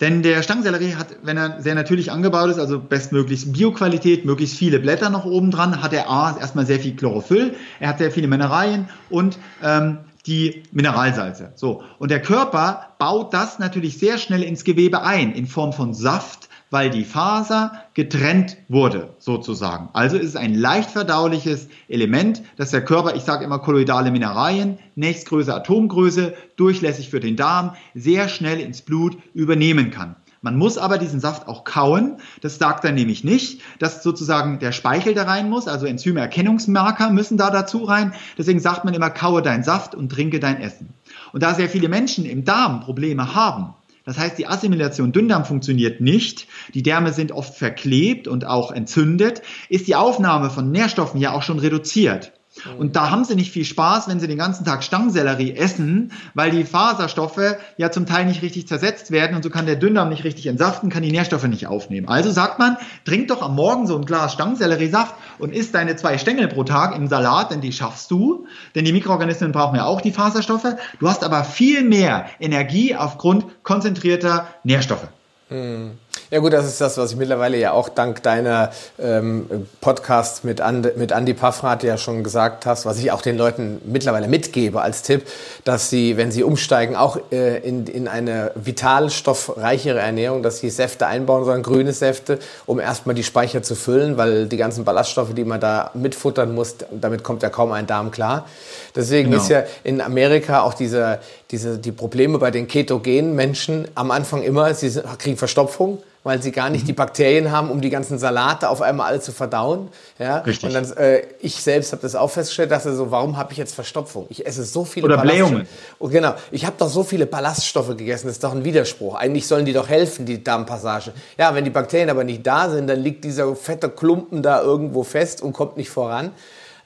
Denn der Stangensellerie hat, wenn er sehr natürlich angebaut ist, also bestmöglichst Bioqualität, möglichst viele Blätter noch oben dran, hat er A, erstmal sehr viel Chlorophyll, er hat sehr viele Mineralien und ähm, die Mineralsalze. So. Und der Körper baut das natürlich sehr schnell ins Gewebe ein, in Form von Saft, weil die Faser getrennt wurde, sozusagen. Also ist es ein leicht verdauliches Element, das der Körper, ich sage immer kolloidale Mineralien, nächstgröße Atomgröße, durchlässig für den Darm, sehr schnell ins Blut übernehmen kann. Man muss aber diesen Saft auch kauen. Das sagt er nämlich nicht, dass sozusagen der Speichel da rein muss, also Enzymerkennungsmarker müssen da dazu rein. Deswegen sagt man immer, kaue deinen Saft und trinke dein Essen. Und da sehr viele Menschen im Darm Probleme haben, das heißt, die Assimilation Dünndarm funktioniert nicht. Die Därme sind oft verklebt und auch entzündet. Ist die Aufnahme von Nährstoffen ja auch schon reduziert. Und da haben sie nicht viel Spaß, wenn sie den ganzen Tag Stangensellerie essen, weil die Faserstoffe ja zum Teil nicht richtig zersetzt werden und so kann der Dünndarm nicht richtig entsaften, kann die Nährstoffe nicht aufnehmen. Also sagt man, trink doch am Morgen so ein Glas Stangenselleriesaft und isst deine zwei Stängel pro Tag im Salat, denn die schaffst du, denn die Mikroorganismen brauchen ja auch die Faserstoffe. Du hast aber viel mehr Energie aufgrund konzentrierter Nährstoffe. Hm. Ja gut, das ist das, was ich mittlerweile ja auch dank deiner ähm, Podcasts mit, And, mit Andy Paffrath ja schon gesagt hast, was ich auch den Leuten mittlerweile mitgebe als Tipp, dass sie, wenn sie umsteigen, auch äh, in, in eine vitalstoffreichere Ernährung, dass sie Säfte einbauen sollen, grüne Säfte, um erstmal die Speicher zu füllen, weil die ganzen Ballaststoffe, die man da mitfuttern muss, damit kommt ja kaum ein Darm klar. Deswegen genau. ist ja in Amerika auch diese, diese, die Probleme bei den ketogenen Menschen am Anfang immer, sie kriegen Verstopfung, weil sie gar nicht mhm. die Bakterien haben, um die ganzen Salate auf einmal alle zu verdauen. Ja? Richtig. Und dann, äh, ich selbst habe das auch festgestellt, dass so, warum habe ich jetzt Verstopfung? Ich esse so viele Oder Blähungen. Oh, genau, ich habe doch so viele Ballaststoffe gegessen, das ist doch ein Widerspruch. Eigentlich sollen die doch helfen, die Darmpassage. Ja, wenn die Bakterien aber nicht da sind, dann liegt dieser fette Klumpen da irgendwo fest und kommt nicht voran.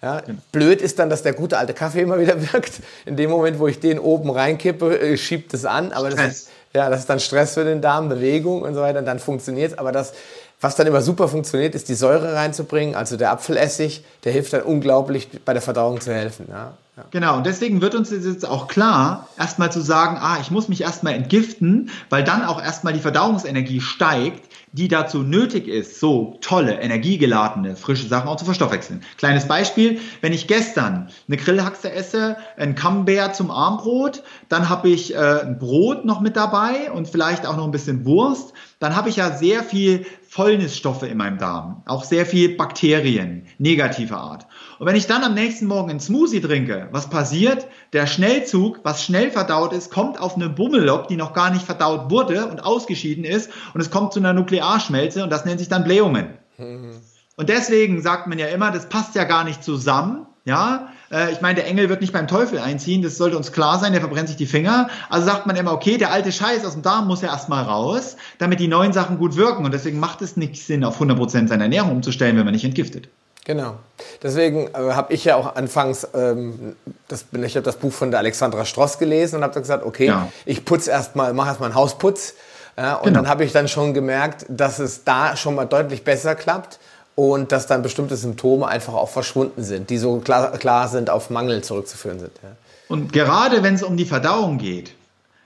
Ja, genau. Blöd ist dann, dass der gute alte Kaffee immer wieder wirkt. In dem Moment, wo ich den oben reinkippe, äh, schiebt es an. Aber das ist, ja, das ist dann Stress für den Darm, Bewegung und so weiter. Dann funktioniert es. Aber das, was dann immer super funktioniert, ist die Säure reinzubringen. Also der Apfelessig, der hilft dann unglaublich bei der Verdauung zu helfen. Ja. Ja. Genau, und deswegen wird uns jetzt auch klar, erstmal zu sagen, ah, ich muss mich erstmal entgiften, weil dann auch erstmal die Verdauungsenergie steigt, die dazu nötig ist, so tolle, energiegeladene, frische Sachen auch zu verstoffwechseln. Kleines Beispiel, wenn ich gestern eine Grillhaxe esse, ein Camembert zum Armbrot, dann habe ich äh, ein Brot noch mit dabei und vielleicht auch noch ein bisschen Wurst, dann habe ich ja sehr viel Fäulnisstoffe in meinem Darm, auch sehr viel Bakterien negativer Art. Und wenn ich dann am nächsten Morgen einen Smoothie trinke, was passiert? Der Schnellzug, was schnell verdaut ist, kommt auf eine Bummellok, die noch gar nicht verdaut wurde und ausgeschieden ist und es kommt zu einer Nuklearschmelze und das nennt sich dann Blähungen. Mhm. Und deswegen sagt man ja immer, das passt ja gar nicht zusammen. Ja, äh, ich meine, der Engel wird nicht beim Teufel einziehen, das sollte uns klar sein, der verbrennt sich die Finger. Also sagt man immer, okay, der alte Scheiß aus dem Darm muss ja erstmal raus, damit die neuen Sachen gut wirken. Und deswegen macht es nicht Sinn, auf 100% seine Ernährung umzustellen, wenn man nicht entgiftet. Genau. Deswegen äh, habe ich ja auch anfangs, ähm, das, ich habe das Buch von der Alexandra Stross gelesen und habe dann gesagt, okay, ja. ich putze erstmal, mache erstmal einen Hausputz. Ja, und genau. dann habe ich dann schon gemerkt, dass es da schon mal deutlich besser klappt und dass dann bestimmte Symptome einfach auch verschwunden sind, die so klar, klar sind auf Mangel zurückzuführen sind. Ja. Und gerade wenn es um die Verdauung geht,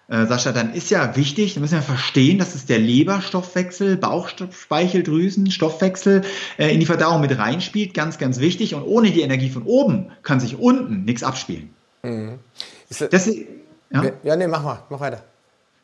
äh, Sascha, dann ist ja wichtig, da müssen wir verstehen, dass es der Leberstoffwechsel, Bauchspeicheldrüsen, Stoffwechsel äh, in die Verdauung mit reinspielt, ganz, ganz wichtig. Und ohne die Energie von oben kann sich unten nichts abspielen. Mhm. Das, das, ja? ja, nee, mach mal, mach weiter.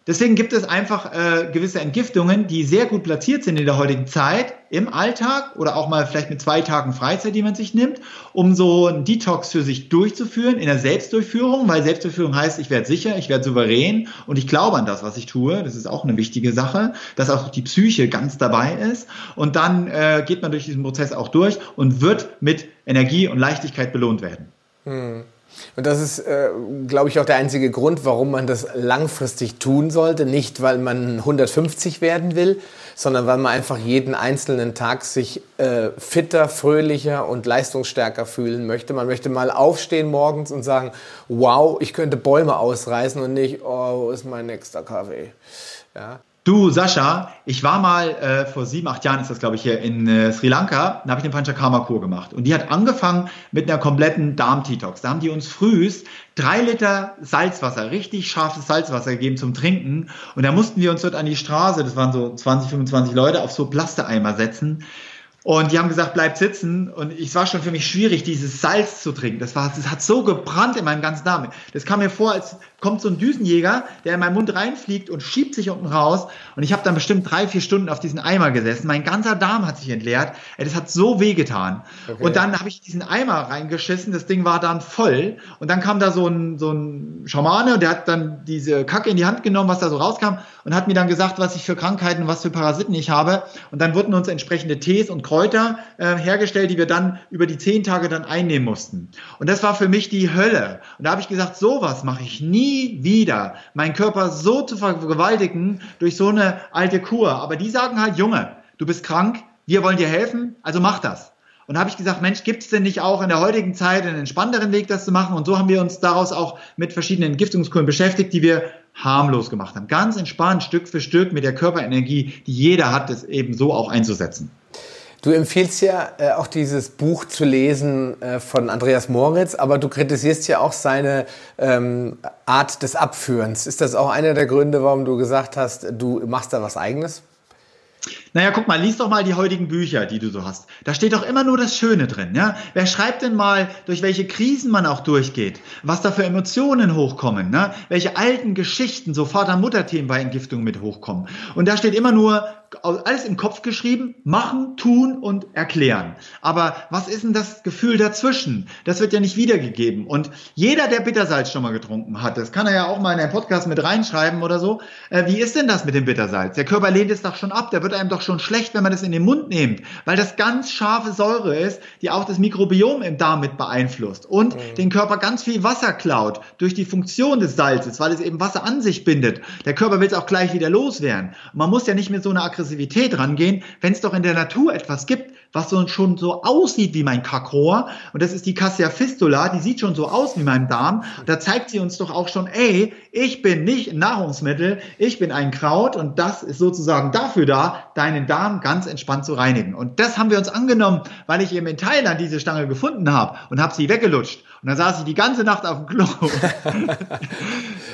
Deswegen gibt es einfach äh, gewisse Entgiftungen, die sehr gut platziert sind in der heutigen Zeit im Alltag oder auch mal vielleicht mit zwei Tagen Freizeit, die man sich nimmt, um so einen Detox für sich durchzuführen in der Selbstdurchführung, weil Selbstdurchführung heißt, ich werde sicher, ich werde souverän und ich glaube an das, was ich tue. Das ist auch eine wichtige Sache, dass auch die Psyche ganz dabei ist und dann äh, geht man durch diesen Prozess auch durch und wird mit Energie und Leichtigkeit belohnt werden. Hm. Und das ist, äh, glaube ich, auch der einzige Grund, warum man das langfristig tun sollte. Nicht, weil man 150 werden will, sondern weil man einfach jeden einzelnen Tag sich äh, fitter, fröhlicher und leistungsstärker fühlen möchte. Man möchte mal aufstehen morgens und sagen, wow, ich könnte Bäume ausreißen und nicht, oh, wo ist mein nächster Kaffee? Ja. Du, Sascha, ich war mal äh, vor sieben, acht Jahren ist das, glaube ich, hier in äh, Sri Lanka, da habe ich eine Panchakarma-Kur gemacht. Und die hat angefangen mit einer kompletten Darm-Detox. Da haben die uns frühst drei Liter Salzwasser, richtig scharfes Salzwasser gegeben zum Trinken. Und da mussten wir uns dort an die Straße, das waren so 20, 25 Leute, auf so Plastereimer setzen. Und die haben gesagt, bleib sitzen. Und es war schon für mich schwierig, dieses Salz zu trinken. Das, war, das hat so gebrannt in meinem ganzen Darm. Das kam mir vor, als kommt so ein Düsenjäger, der in meinen Mund reinfliegt und schiebt sich unten raus. Und ich habe dann bestimmt drei, vier Stunden auf diesen Eimer gesessen. Mein ganzer Darm hat sich entleert. Das hat so wehgetan. Okay. Und dann habe ich diesen Eimer reingeschissen. Das Ding war dann voll. Und dann kam da so ein, so ein Schamane und der hat dann diese Kacke in die Hand genommen, was da so rauskam und hat mir dann gesagt, was ich für Krankheiten, was für Parasiten ich habe. Und dann wurden uns entsprechende Tees und Kräuter äh, hergestellt, die wir dann über die zehn Tage dann einnehmen mussten. Und das war für mich die Hölle. Und da habe ich gesagt, sowas mache ich nie wieder, meinen Körper so zu vergewaltigen durch so eine alte Kur. Aber die sagen halt, Junge, du bist krank, wir wollen dir helfen, also mach das. Und habe ich gesagt, Mensch, gibt es denn nicht auch in der heutigen Zeit einen entspannteren Weg, das zu machen? Und so haben wir uns daraus auch mit verschiedenen Entgiftungskuren beschäftigt, die wir harmlos gemacht haben. Ganz entspannt, Stück für Stück mit der Körperenergie, die jeder hat, das eben so auch einzusetzen. Du empfiehlst ja äh, auch dieses Buch zu lesen äh, von Andreas Moritz, aber du kritisierst ja auch seine ähm, Art des Abführens. Ist das auch einer der Gründe, warum du gesagt hast, du machst da was eigenes? Naja, guck mal, lies doch mal die heutigen Bücher, die du so hast. Da steht doch immer nur das Schöne drin. Ja? Wer schreibt denn mal, durch welche Krisen man auch durchgeht, was da für Emotionen hochkommen, ne? welche alten Geschichten, so Vater-Mutter-Themen bei Entgiftung mit hochkommen. Und da steht immer nur, alles im Kopf geschrieben, machen, tun und erklären. Aber was ist denn das Gefühl dazwischen? Das wird ja nicht wiedergegeben. Und jeder, der Bittersalz schon mal getrunken hat, das kann er ja auch mal in einen Podcast mit reinschreiben oder so. Äh, wie ist denn das mit dem Bittersalz? Der Körper lehnt es doch schon ab. Der wird einem doch schon schlecht, wenn man das in den Mund nimmt, weil das ganz scharfe Säure ist, die auch das Mikrobiom im Darm mit beeinflusst und mhm. den Körper ganz viel Wasser klaut durch die Funktion des Salzes, weil es eben Wasser an sich bindet. Der Körper will es auch gleich wieder loswerden. Und man muss ja nicht mit so einer Aggressivität rangehen, wenn es doch in der Natur etwas gibt, was so schon so aussieht wie mein Kakrohr. Und das ist die Cassia fistula, die sieht schon so aus wie mein Darm. Da zeigt sie uns doch auch schon, ey, ich bin nicht ein Nahrungsmittel, ich bin ein Kraut und das ist sozusagen dafür da, deinen Darm ganz entspannt zu reinigen. Und das haben wir uns angenommen, weil ich eben in Thailand diese Stange gefunden habe und habe sie weggelutscht. Und dann saß ich die ganze Nacht auf dem Klo.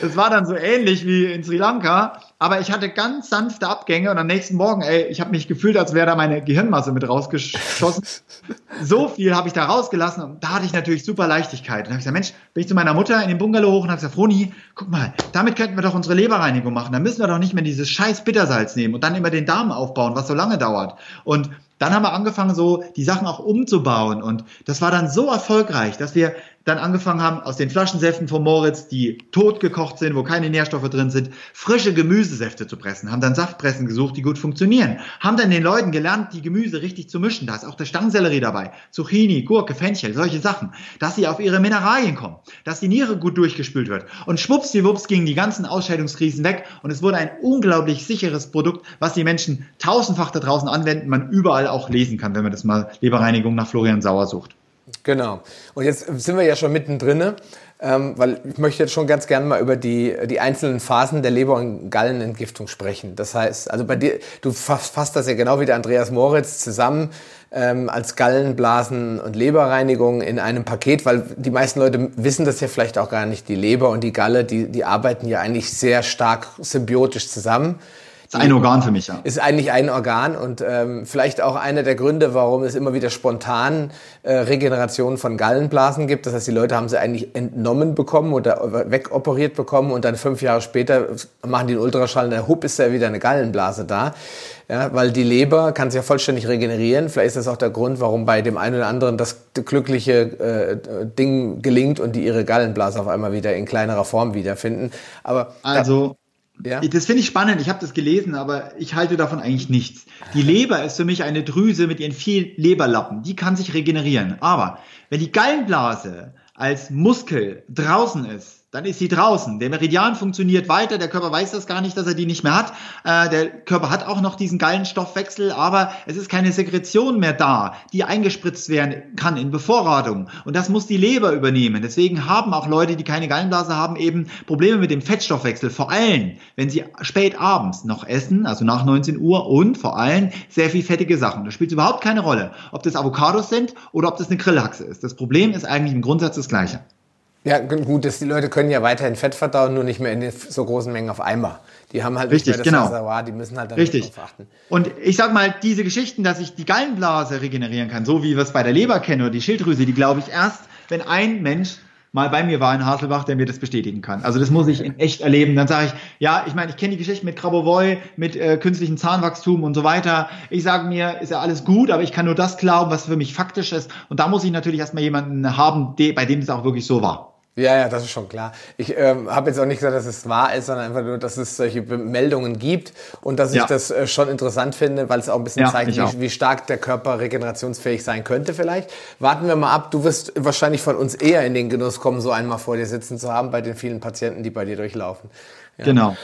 Es war dann so ähnlich wie in Sri Lanka. Aber ich hatte ganz sanfte Abgänge und am nächsten Morgen, ey, ich habe mich gefühlt, als wäre da meine Gehirnmasse mit rausgeschossen. so viel habe ich da rausgelassen und da hatte ich natürlich super Leichtigkeit. Und dann habe ich gesagt, Mensch, bin ich zu meiner Mutter in den Bungalow hoch und habe gesagt, Froni, guck mal, damit könnten wir doch unsere Leberreinigung machen. Dann müssen wir doch nicht mehr dieses scheiß Bittersalz nehmen und dann immer den Darm aufbauen, was so lange dauert. Und dann haben wir angefangen, so die Sachen auch umzubauen. Und das war dann so erfolgreich, dass wir dann angefangen haben, aus den Flaschensäften von Moritz, die tot gekocht sind, wo keine Nährstoffe drin sind, frische Gemüsesäfte zu pressen, haben dann Saftpressen gesucht, die gut funktionieren, haben dann den Leuten gelernt, die Gemüse richtig zu mischen. Da ist auch der Stangensellerie dabei, Zucchini, Gurke, Fenchel, solche Sachen, dass sie auf ihre Mineralien kommen, dass die Niere gut durchgespült wird. Und schwuppsdiwupps gingen die ganzen Ausscheidungskrisen weg und es wurde ein unglaublich sicheres Produkt, was die Menschen tausendfach da draußen anwenden, man überall auch lesen kann, wenn man das mal Leberreinigung nach Florian Sauer sucht. Genau. Und jetzt sind wir ja schon mittendrin, ähm, weil ich möchte jetzt schon ganz gerne mal über die, die einzelnen Phasen der Leber- und Gallenentgiftung sprechen. Das heißt, also bei dir, du fasst das ja genau wie der Andreas Moritz zusammen ähm, als Gallenblasen- und Leberreinigung in einem Paket, weil die meisten Leute wissen das ja vielleicht auch gar nicht. Die Leber und die Galle, die, die arbeiten ja eigentlich sehr stark symbiotisch zusammen. Ist ein Organ für mich, ja. Ist eigentlich ein Organ und ähm, vielleicht auch einer der Gründe, warum es immer wieder spontan äh, Regenerationen von Gallenblasen gibt. Das heißt, die Leute haben sie eigentlich entnommen bekommen oder wegoperiert bekommen und dann fünf Jahre später machen die einen Ultraschall und der Hup ist ja wieder eine Gallenblase da. Ja, weil die Leber kann sich ja vollständig regenerieren. Vielleicht ist das auch der Grund, warum bei dem einen oder anderen das glückliche äh, Ding gelingt und die ihre Gallenblase auf einmal wieder in kleinerer Form wiederfinden. Aber also ja. Das finde ich spannend. Ich habe das gelesen, aber ich halte davon eigentlich nichts. Die Leber ist für mich eine Drüse mit ihren vielen Leberlappen. Die kann sich regenerieren. Aber wenn die Gallenblase als Muskel draußen ist, dann ist sie draußen. Der Meridian funktioniert weiter, der Körper weiß das gar nicht, dass er die nicht mehr hat. Äh, der Körper hat auch noch diesen Gallenstoffwechsel, aber es ist keine Sekretion mehr da, die eingespritzt werden kann in Bevorratung. Und das muss die Leber übernehmen. Deswegen haben auch Leute, die keine Gallenblase haben, eben Probleme mit dem Fettstoffwechsel. Vor allem, wenn sie spät abends noch essen, also nach 19 Uhr und vor allem sehr viel fettige Sachen. Das spielt überhaupt keine Rolle, ob das Avocados sind oder ob das eine Grillhaxe ist. Das Problem ist eigentlich im Grundsatz das gleiche. Ja, gut, dass die Leute können ja weiterhin Fett verdauen, nur nicht mehr in so großen Mengen auf einmal. Die haben halt Richtig, nicht mehr das genau. Reservoir, die müssen halt dann Richtig. darauf achten. Und ich sag mal, diese Geschichten, dass ich die Gallenblase regenerieren kann, so wie wir es bei der Leber kennen oder die Schilddrüse, die glaube ich erst, wenn ein Mensch mal bei mir war in Haselbach, der mir das bestätigen kann. Also das muss ich in echt erleben. Dann sage ich, ja, ich meine, ich kenne die Geschichte mit Krabowoi, mit äh, künstlichem Zahnwachstum und so weiter. Ich sage mir, ist ja alles gut, aber ich kann nur das glauben, was für mich faktisch ist. Und da muss ich natürlich erstmal jemanden haben, bei dem es auch wirklich so war. Ja, ja, das ist schon klar. Ich ähm, habe jetzt auch nicht gesagt, dass es wahr ist, sondern einfach nur, dass es solche Meldungen gibt und dass ja. ich das äh, schon interessant finde, weil es auch ein bisschen ja, zeigt, wie, wie, stark der Körper regenerationsfähig sein könnte vielleicht. Warten wir mal ab. Du wirst wahrscheinlich von uns eher in den Genuss kommen, so einmal vor dir sitzen zu haben, bei den vielen Patienten, die bei dir durchlaufen. Ja. Genau.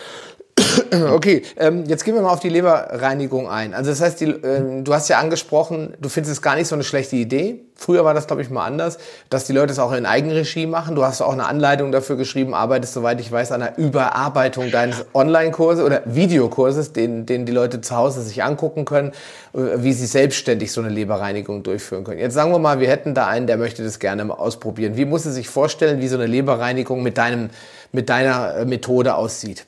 Okay, ähm, jetzt gehen wir mal auf die Leberreinigung ein. Also das heißt, die, ähm, du hast ja angesprochen, du findest es gar nicht so eine schlechte Idee. Früher war das, glaube ich, mal anders, dass die Leute es auch in Eigenregie machen. Du hast auch eine Anleitung dafür geschrieben, arbeitest, soweit ich weiß, an der Überarbeitung deines Online-Kurses oder Videokurses, den, den die Leute zu Hause sich angucken können, äh, wie sie selbstständig so eine Leberreinigung durchführen können. Jetzt sagen wir mal, wir hätten da einen, der möchte das gerne mal ausprobieren. Wie muss er sich vorstellen, wie so eine Leberreinigung mit, deinem, mit deiner äh, Methode aussieht?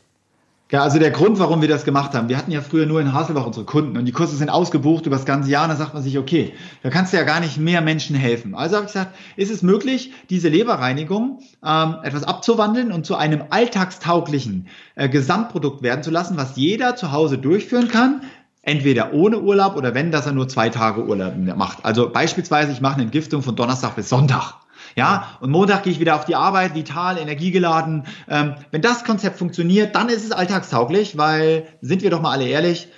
Ja, also der Grund, warum wir das gemacht haben, wir hatten ja früher nur in Haselbach unsere Kunden und die Kurse sind ausgebucht über das ganze Jahr und da sagt man sich, okay, da kannst du ja gar nicht mehr Menschen helfen. Also habe ich gesagt, ist es möglich, diese Leberreinigung ähm, etwas abzuwandeln und zu einem alltagstauglichen äh, Gesamtprodukt werden zu lassen, was jeder zu Hause durchführen kann, entweder ohne Urlaub oder wenn, dass er nur zwei Tage Urlaub macht. Also beispielsweise, ich mache eine Entgiftung von Donnerstag bis Sonntag. Ja, und Montag gehe ich wieder auf die Arbeit, vital, energiegeladen. Ähm, wenn das Konzept funktioniert, dann ist es alltagstauglich, weil, sind wir doch mal alle ehrlich,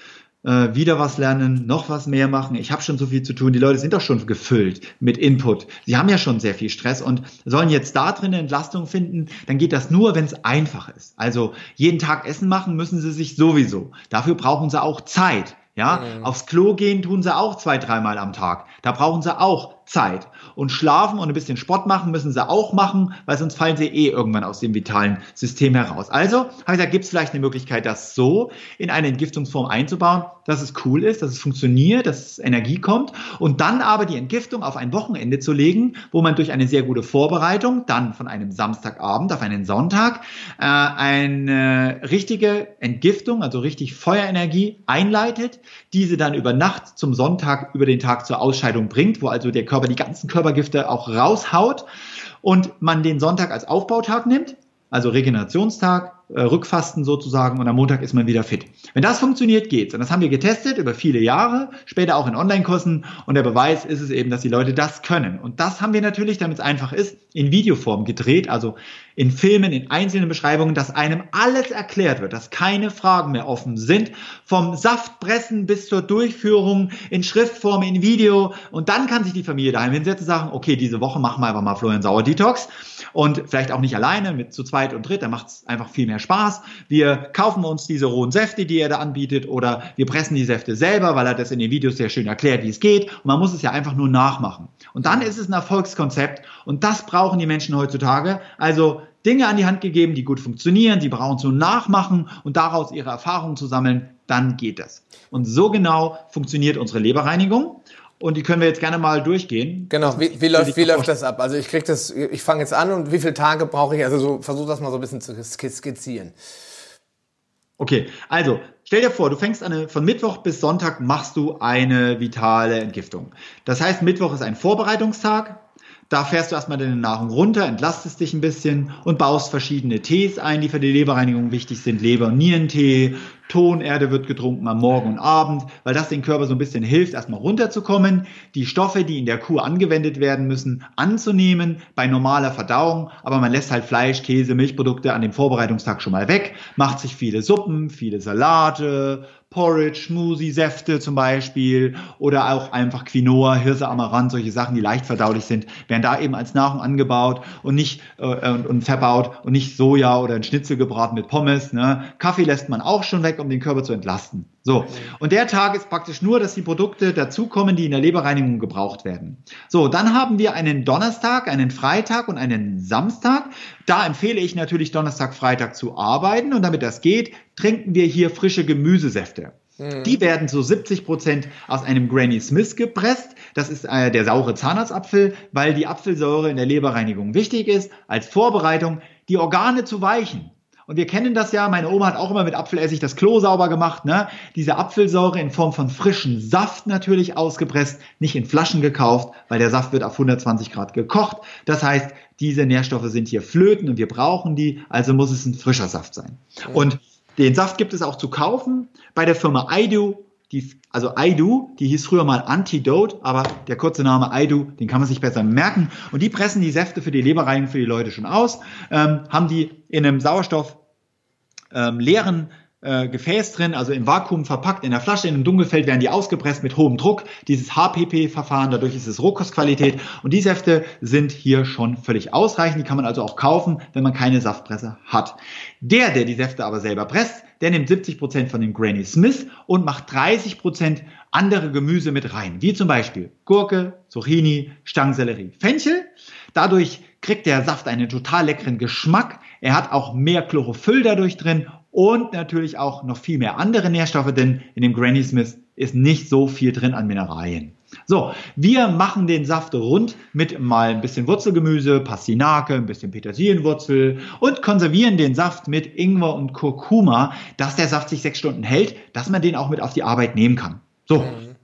äh, wieder was lernen, noch was mehr machen. Ich habe schon so viel zu tun. Die Leute sind doch schon gefüllt mit Input. Sie haben ja schon sehr viel Stress und sollen jetzt da drin eine Entlastung finden. Dann geht das nur, wenn es einfach ist. Also jeden Tag Essen machen müssen sie sich sowieso. Dafür brauchen sie auch Zeit. Ja, mhm. aufs Klo gehen tun sie auch zwei, dreimal am Tag. Da brauchen sie auch Zeit. Und schlafen und ein bisschen Sport machen müssen sie auch machen, weil sonst fallen sie eh irgendwann aus dem vitalen System heraus. Also habe ich gesagt, gibt es vielleicht eine Möglichkeit, das so in eine Entgiftungsform einzubauen, dass es cool ist, dass es funktioniert, dass Energie kommt und dann aber die Entgiftung auf ein Wochenende zu legen, wo man durch eine sehr gute Vorbereitung dann von einem Samstagabend auf einen Sonntag äh, eine richtige Entgiftung, also richtig Feuerenergie einleitet, diese dann über Nacht zum Sonntag über den Tag zur Ausscheidung bringt, wo also der Körper die ganzen Körpergifte auch raushaut und man den Sonntag als Aufbautag nimmt, also Regenerationstag, äh, Rückfasten sozusagen und am Montag ist man wieder fit. Wenn das funktioniert, geht's. Und das haben wir getestet über viele Jahre, später auch in Online-Kursen und der Beweis ist es eben, dass die Leute das können. Und das haben wir natürlich, damit es einfach ist, in Videoform gedreht, also in Filmen, in einzelnen Beschreibungen, dass einem alles erklärt wird, dass keine Fragen mehr offen sind, vom Saftpressen bis zur Durchführung in Schriftform, in Video und dann kann sich die Familie daheim hinsetzen und sagen, okay, diese Woche machen wir einfach mal Florian Sauer Detox und vielleicht auch nicht alleine, mit zu zweit und dritt, da macht es einfach viel mehr Spaß. Wir kaufen uns diese rohen Säfte, die er da anbietet, oder wir pressen die Säfte selber, weil er das in den Videos sehr schön erklärt, wie es geht. Und man muss es ja einfach nur nachmachen. Und dann ist es ein Erfolgskonzept. Und das brauchen die Menschen heutzutage. Also Dinge an die Hand gegeben, die gut funktionieren, die brauchen nur nachmachen und daraus ihre Erfahrungen zu sammeln, dann geht das. Und so genau funktioniert unsere Leberreinigung. Und die können wir jetzt gerne mal durchgehen. Genau, wie, wie läuft, wie läuft das ab? Also ich krieg das, ich fange jetzt an und wie viele Tage brauche ich? Also so, versuch das mal so ein bisschen zu skizzieren. Okay, also stell dir vor, du fängst an, von Mittwoch bis Sonntag machst du eine vitale Entgiftung. Das heißt, Mittwoch ist ein Vorbereitungstag, da fährst du erstmal deine Nahrung runter, entlastest dich ein bisschen und baust verschiedene Tees ein, die für die Leberreinigung wichtig sind. Leber- und Nierentee, Tonerde wird getrunken am Morgen und Abend, weil das den Körper so ein bisschen hilft, erstmal runterzukommen, die Stoffe, die in der Kur angewendet werden müssen, anzunehmen bei normaler Verdauung. Aber man lässt halt Fleisch, Käse, Milchprodukte an dem Vorbereitungstag schon mal weg, macht sich viele Suppen, viele Salate, Porridge, Smoothie, Säfte zum Beispiel oder auch einfach Quinoa, Hirse, Amaranth, solche Sachen, die leicht verdaulich sind, werden da eben als Nahrung angebaut und nicht äh, und, und verbaut und nicht Soja oder ein Schnitzel gebraten mit Pommes. Ne? Kaffee lässt man auch schon weg, um den Körper zu entlasten. So, und der Tag ist praktisch nur, dass die Produkte dazukommen, die in der Leberreinigung gebraucht werden. So, dann haben wir einen Donnerstag, einen Freitag und einen Samstag. Da empfehle ich natürlich Donnerstag, Freitag zu arbeiten und damit das geht, trinken wir hier frische Gemüsesäfte. Mhm. Die werden zu 70 Prozent aus einem Granny Smith gepresst. Das ist äh, der saure Zahnarztapfel, weil die Apfelsäure in der Leberreinigung wichtig ist, als Vorbereitung, die Organe zu weichen. Und wir kennen das ja, meine Oma hat auch immer mit Apfelessig das Klo sauber gemacht. Ne? Diese Apfelsäure in Form von frischen Saft natürlich ausgepresst, nicht in Flaschen gekauft, weil der Saft wird auf 120 Grad gekocht. Das heißt, diese Nährstoffe sind hier flöten und wir brauchen die, also muss es ein frischer Saft sein. Und den Saft gibt es auch zu kaufen bei der Firma Aidu. Die, also Aidu, die hieß früher mal Antidote, aber der kurze Name Aidu, den kann man sich besser merken. Und die pressen die Säfte für die Leberreinigung für die Leute schon aus, ähm, haben die in einem Sauerstoff ähm, leeren äh, Gefäß drin, also im Vakuum verpackt, in der Flasche, in einem Dunkelfeld werden die ausgepresst mit hohem Druck. Dieses HPP-Verfahren, dadurch ist es Rohkostqualität. Und die Säfte sind hier schon völlig ausreichend. Die kann man also auch kaufen, wenn man keine Saftpresse hat. Der, der die Säfte aber selber presst, der nimmt 70 Prozent von dem Granny Smith und macht 30 Prozent andere Gemüse mit rein, wie zum Beispiel Gurke, Zucchini, Stangensellerie, Fenchel. Dadurch kriegt der Saft einen total leckeren Geschmack. Er hat auch mehr Chlorophyll dadurch drin und natürlich auch noch viel mehr andere Nährstoffe, denn in dem Granny Smith ist nicht so viel drin an Mineralien. So, wir machen den Saft rund mit mal ein bisschen Wurzelgemüse, Pastinake, ein bisschen Petersilienwurzel und konservieren den Saft mit Ingwer und Kurkuma, dass der Saft sich sechs Stunden hält, dass man den auch mit auf die Arbeit nehmen kann. So. Mhm.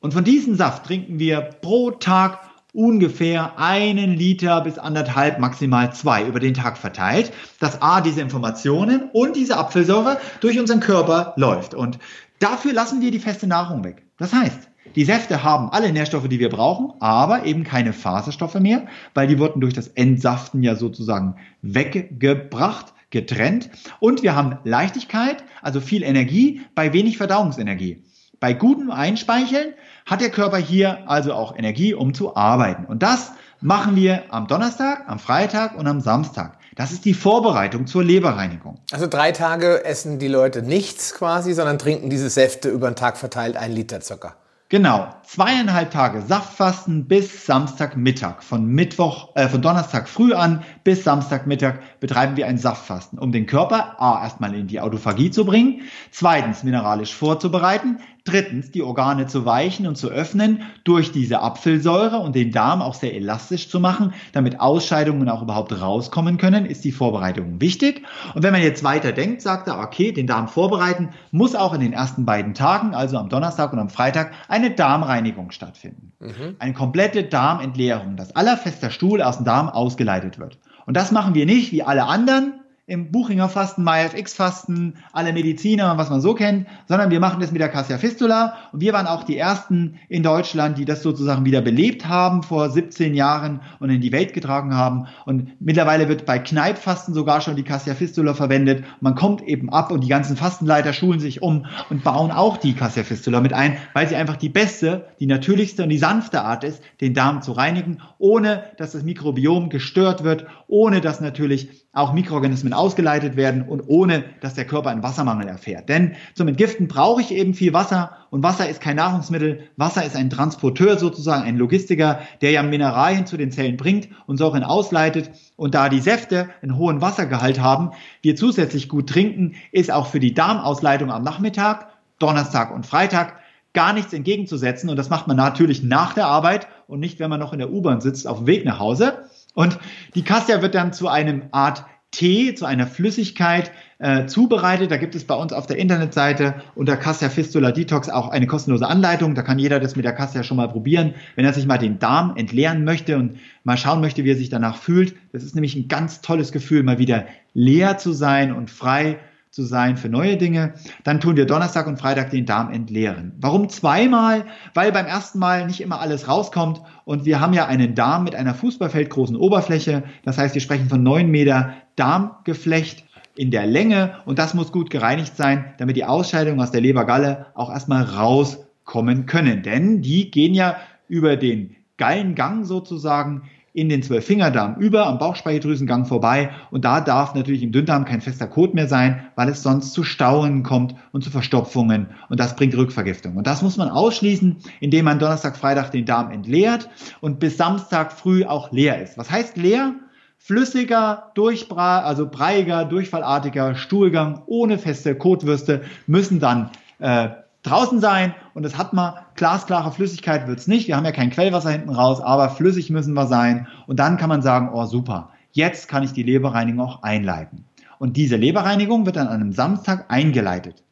Und von diesem Saft trinken wir pro Tag ungefähr einen Liter bis anderthalb, maximal zwei über den Tag verteilt, dass A, diese Informationen und diese Apfelsäure durch unseren Körper läuft. Und dafür lassen wir die feste Nahrung weg. Das heißt, die Säfte haben alle Nährstoffe, die wir brauchen, aber eben keine Faserstoffe mehr, weil die wurden durch das Entsaften ja sozusagen weggebracht, getrennt. Und wir haben Leichtigkeit, also viel Energie bei wenig Verdauungsenergie. Bei gutem Einspeicheln hat der Körper hier also auch Energie, um zu arbeiten. Und das machen wir am Donnerstag, am Freitag und am Samstag. Das ist die Vorbereitung zur Leberreinigung. Also drei Tage essen die Leute nichts quasi, sondern trinken diese Säfte über den Tag verteilt ein Liter Zucker. Genau, zweieinhalb Tage Saftfasten bis Samstagmittag. Von Mittwoch, äh, von Donnerstag früh an bis Samstagmittag betreiben wir ein Saftfasten, um den Körper A erstmal in die Autophagie zu bringen, zweitens mineralisch vorzubereiten, drittens die Organe zu weichen und zu öffnen durch diese Apfelsäure und den Darm auch sehr elastisch zu machen, damit Ausscheidungen auch überhaupt rauskommen können, ist die Vorbereitung wichtig. Und wenn man jetzt weiter denkt, sagt er, okay, den Darm vorbereiten, muss auch in den ersten beiden Tagen, also am Donnerstag und am Freitag, eine Darmreinigung stattfinden. Mhm. Eine komplette Darmentleerung, dass aller fester Stuhl aus dem Darm ausgeleitet wird. Und das machen wir nicht wie alle anderen, im Buchinger Fasten, MyFX Fasten, alle Mediziner, was man so kennt, sondern wir machen das mit der Cassia Fistula und wir waren auch die ersten in Deutschland, die das sozusagen wieder belebt haben vor 17 Jahren und in die Welt getragen haben und mittlerweile wird bei Kneipfasten sogar schon die Cassia Fistula verwendet. Man kommt eben ab und die ganzen Fastenleiter schulen sich um und bauen auch die Cassia Fistula mit ein, weil sie einfach die beste, die natürlichste und die sanfte Art ist, den Darm zu reinigen, ohne dass das Mikrobiom gestört wird, ohne dass natürlich auch Mikroorganismen ausgeleitet werden und ohne, dass der Körper einen Wassermangel erfährt. Denn zum Entgiften brauche ich eben viel Wasser und Wasser ist kein Nahrungsmittel. Wasser ist ein Transporteur sozusagen, ein Logistiker, der ja Mineralien zu den Zellen bringt und Säuren ausleitet. Und da die Säfte einen hohen Wassergehalt haben, wir zusätzlich gut trinken, ist auch für die Darmausleitung am Nachmittag, Donnerstag und Freitag gar nichts entgegenzusetzen. Und das macht man natürlich nach der Arbeit und nicht, wenn man noch in der U-Bahn sitzt, auf dem Weg nach Hause. Und die Cassia wird dann zu einem Art Tee, zu einer Flüssigkeit äh, zubereitet. Da gibt es bei uns auf der Internetseite unter Cassia Fistula Detox auch eine kostenlose Anleitung. Da kann jeder das mit der Cassia schon mal probieren, wenn er sich mal den Darm entleeren möchte und mal schauen möchte, wie er sich danach fühlt. Das ist nämlich ein ganz tolles Gefühl, mal wieder leer zu sein und frei zu sein für neue Dinge. Dann tun wir Donnerstag und Freitag den Darm entleeren. Warum zweimal? Weil beim ersten Mal nicht immer alles rauskommt und wir haben ja einen Darm mit einer fußballfeldgroßen Oberfläche. Das heißt, wir sprechen von neun Meter Darmgeflecht in der Länge und das muss gut gereinigt sein, damit die Ausscheidungen aus der Lebergalle auch erstmal rauskommen können. Denn die gehen ja über den Gallengang sozusagen in den Zwölffingerdarm über, am Bauchspeicheldrüsengang vorbei und da darf natürlich im Dünndarm kein fester Kot mehr sein, weil es sonst zu Stauen kommt und zu Verstopfungen und das bringt Rückvergiftung. Und das muss man ausschließen, indem man Donnerstag, Freitag den Darm entleert und bis Samstag früh auch leer ist. Was heißt leer? Flüssiger, durchbra also breiiger, durchfallartiger Stuhlgang ohne feste Kotwürste müssen dann äh, draußen sein und das hat man. Glasklare Flüssigkeit wird's nicht. Wir haben ja kein Quellwasser hinten raus, aber flüssig müssen wir sein. Und dann kann man sagen, oh super, jetzt kann ich die Leberreinigung auch einleiten. Und diese Leberreinigung wird dann an einem Samstag eingeleitet.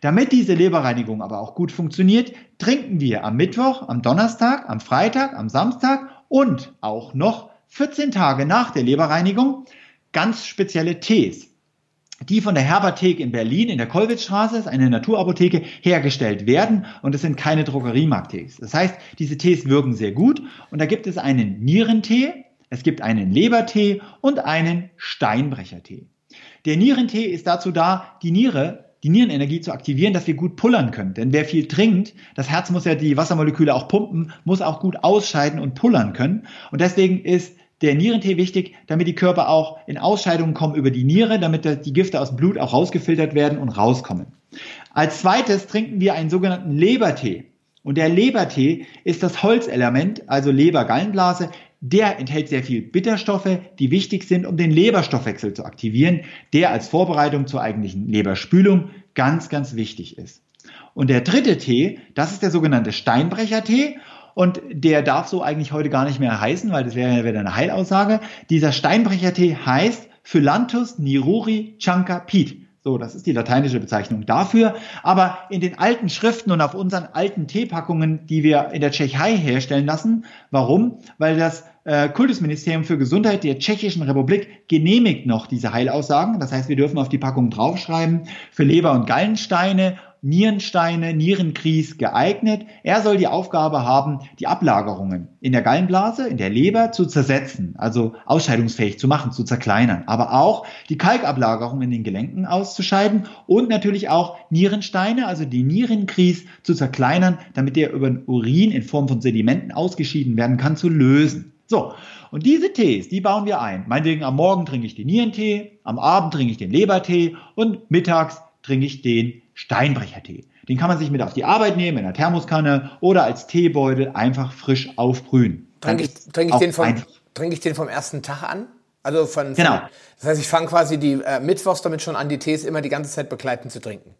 Damit diese Leberreinigung aber auch gut funktioniert, trinken wir am Mittwoch, am Donnerstag, am Freitag, am Samstag und auch noch 14 Tage nach der Leberreinigung ganz spezielle Tees die von der Herberthek in Berlin in der Kollwitzstraße, ist eine Naturapotheke, hergestellt werden und es sind keine Drogeriemarkttees. Das heißt, diese Tees wirken sehr gut und da gibt es einen Nierentee, es gibt einen Lebertee und einen Steinbrechertee. Der Nierentee ist dazu da, die Niere, die Nierenenergie zu aktivieren, dass wir gut pullern können. Denn wer viel trinkt, das Herz muss ja die Wassermoleküle auch pumpen, muss auch gut ausscheiden und pullern können. Und deswegen ist der Nierentee wichtig, damit die Körper auch in Ausscheidungen kommen über die Niere, damit die Gifte aus dem Blut auch rausgefiltert werden und rauskommen. Als zweites trinken wir einen sogenannten Lebertee. Und der Lebertee ist das Holzelement, also Lebergallenblase. Der enthält sehr viel Bitterstoffe, die wichtig sind, um den Leberstoffwechsel zu aktivieren, der als Vorbereitung zur eigentlichen Leberspülung ganz, ganz wichtig ist. Und der dritte Tee, das ist der sogenannte Steinbrechertee. Und der darf so eigentlich heute gar nicht mehr heißen, weil das wäre ja wieder eine Heilaussage. Dieser Steinbrechertee heißt Phylanthus niruri chanka pit. So, das ist die lateinische Bezeichnung dafür. Aber in den alten Schriften und auf unseren alten Teepackungen, die wir in der Tschechei herstellen lassen, warum? Weil das äh, Kultusministerium für Gesundheit der Tschechischen Republik genehmigt noch diese Heilaussagen. Das heißt, wir dürfen auf die Packung draufschreiben, für Leber- und Gallensteine Nierensteine, Nierenkries geeignet. Er soll die Aufgabe haben, die Ablagerungen in der Gallenblase, in der Leber zu zersetzen, also ausscheidungsfähig zu machen, zu zerkleinern, aber auch die Kalkablagerung in den Gelenken auszuscheiden und natürlich auch Nierensteine, also die Nierenkries zu zerkleinern, damit der über den Urin in Form von Sedimenten ausgeschieden werden kann, zu lösen. So, und diese Tees, die bauen wir ein. Meinetwegen am Morgen trinke ich den Nierentee, am Abend trinke ich den Lebertee und mittags trinke ich den Steinbrechertee. Den kann man sich mit auf die Arbeit nehmen, in einer Thermoskanne oder als Teebeutel einfach frisch aufbrühen. Trinke ich, trink ich, den vom, trink ich den vom ersten Tag an? Also von, genau. das heißt, ich fange quasi die äh, Mittwochs damit schon an, die Tees immer die ganze Zeit begleitend zu trinken.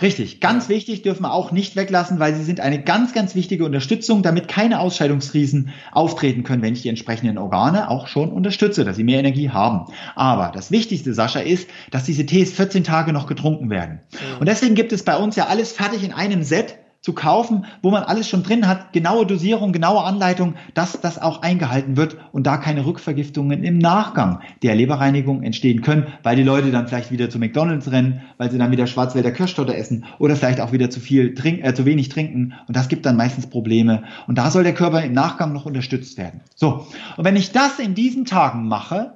Richtig, ganz wichtig, dürfen wir auch nicht weglassen, weil sie sind eine ganz, ganz wichtige Unterstützung, damit keine Ausscheidungsriesen auftreten können, wenn ich die entsprechenden Organe auch schon unterstütze, dass sie mehr Energie haben. Aber das Wichtigste, Sascha, ist, dass diese Tees 14 Tage noch getrunken werden. Mhm. Und deswegen gibt es bei uns ja alles fertig in einem Set zu kaufen, wo man alles schon drin hat, genaue Dosierung, genaue Anleitung, dass das auch eingehalten wird und da keine Rückvergiftungen im Nachgang der Leberreinigung entstehen können, weil die Leute dann vielleicht wieder zu McDonalds rennen, weil sie dann wieder Schwarzwälder Kirschtorte essen oder vielleicht auch wieder zu viel trinken, äh, zu wenig trinken und das gibt dann meistens Probleme und da soll der Körper im Nachgang noch unterstützt werden. So. Und wenn ich das in diesen Tagen mache,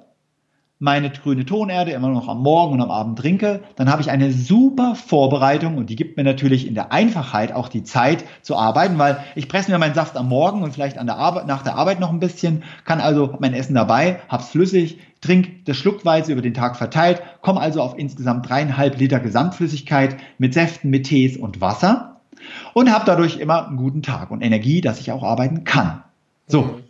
meine grüne Tonerde immer noch am Morgen und am Abend trinke, dann habe ich eine super Vorbereitung und die gibt mir natürlich in der Einfachheit auch die Zeit zu arbeiten, weil ich presse mir meinen Saft am Morgen und vielleicht an der Arbeit, nach der Arbeit noch ein bisschen, kann also mein Essen dabei, hab's flüssig, trink das schluckweise über den Tag verteilt, komme also auf insgesamt dreieinhalb Liter Gesamtflüssigkeit mit Säften, mit Tees und Wasser und habe dadurch immer einen guten Tag und Energie, dass ich auch arbeiten kann. So. Mhm.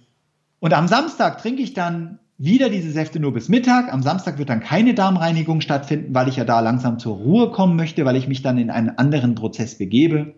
Und am Samstag trinke ich dann wieder diese Säfte nur bis Mittag. Am Samstag wird dann keine Darmreinigung stattfinden, weil ich ja da langsam zur Ruhe kommen möchte, weil ich mich dann in einen anderen Prozess begebe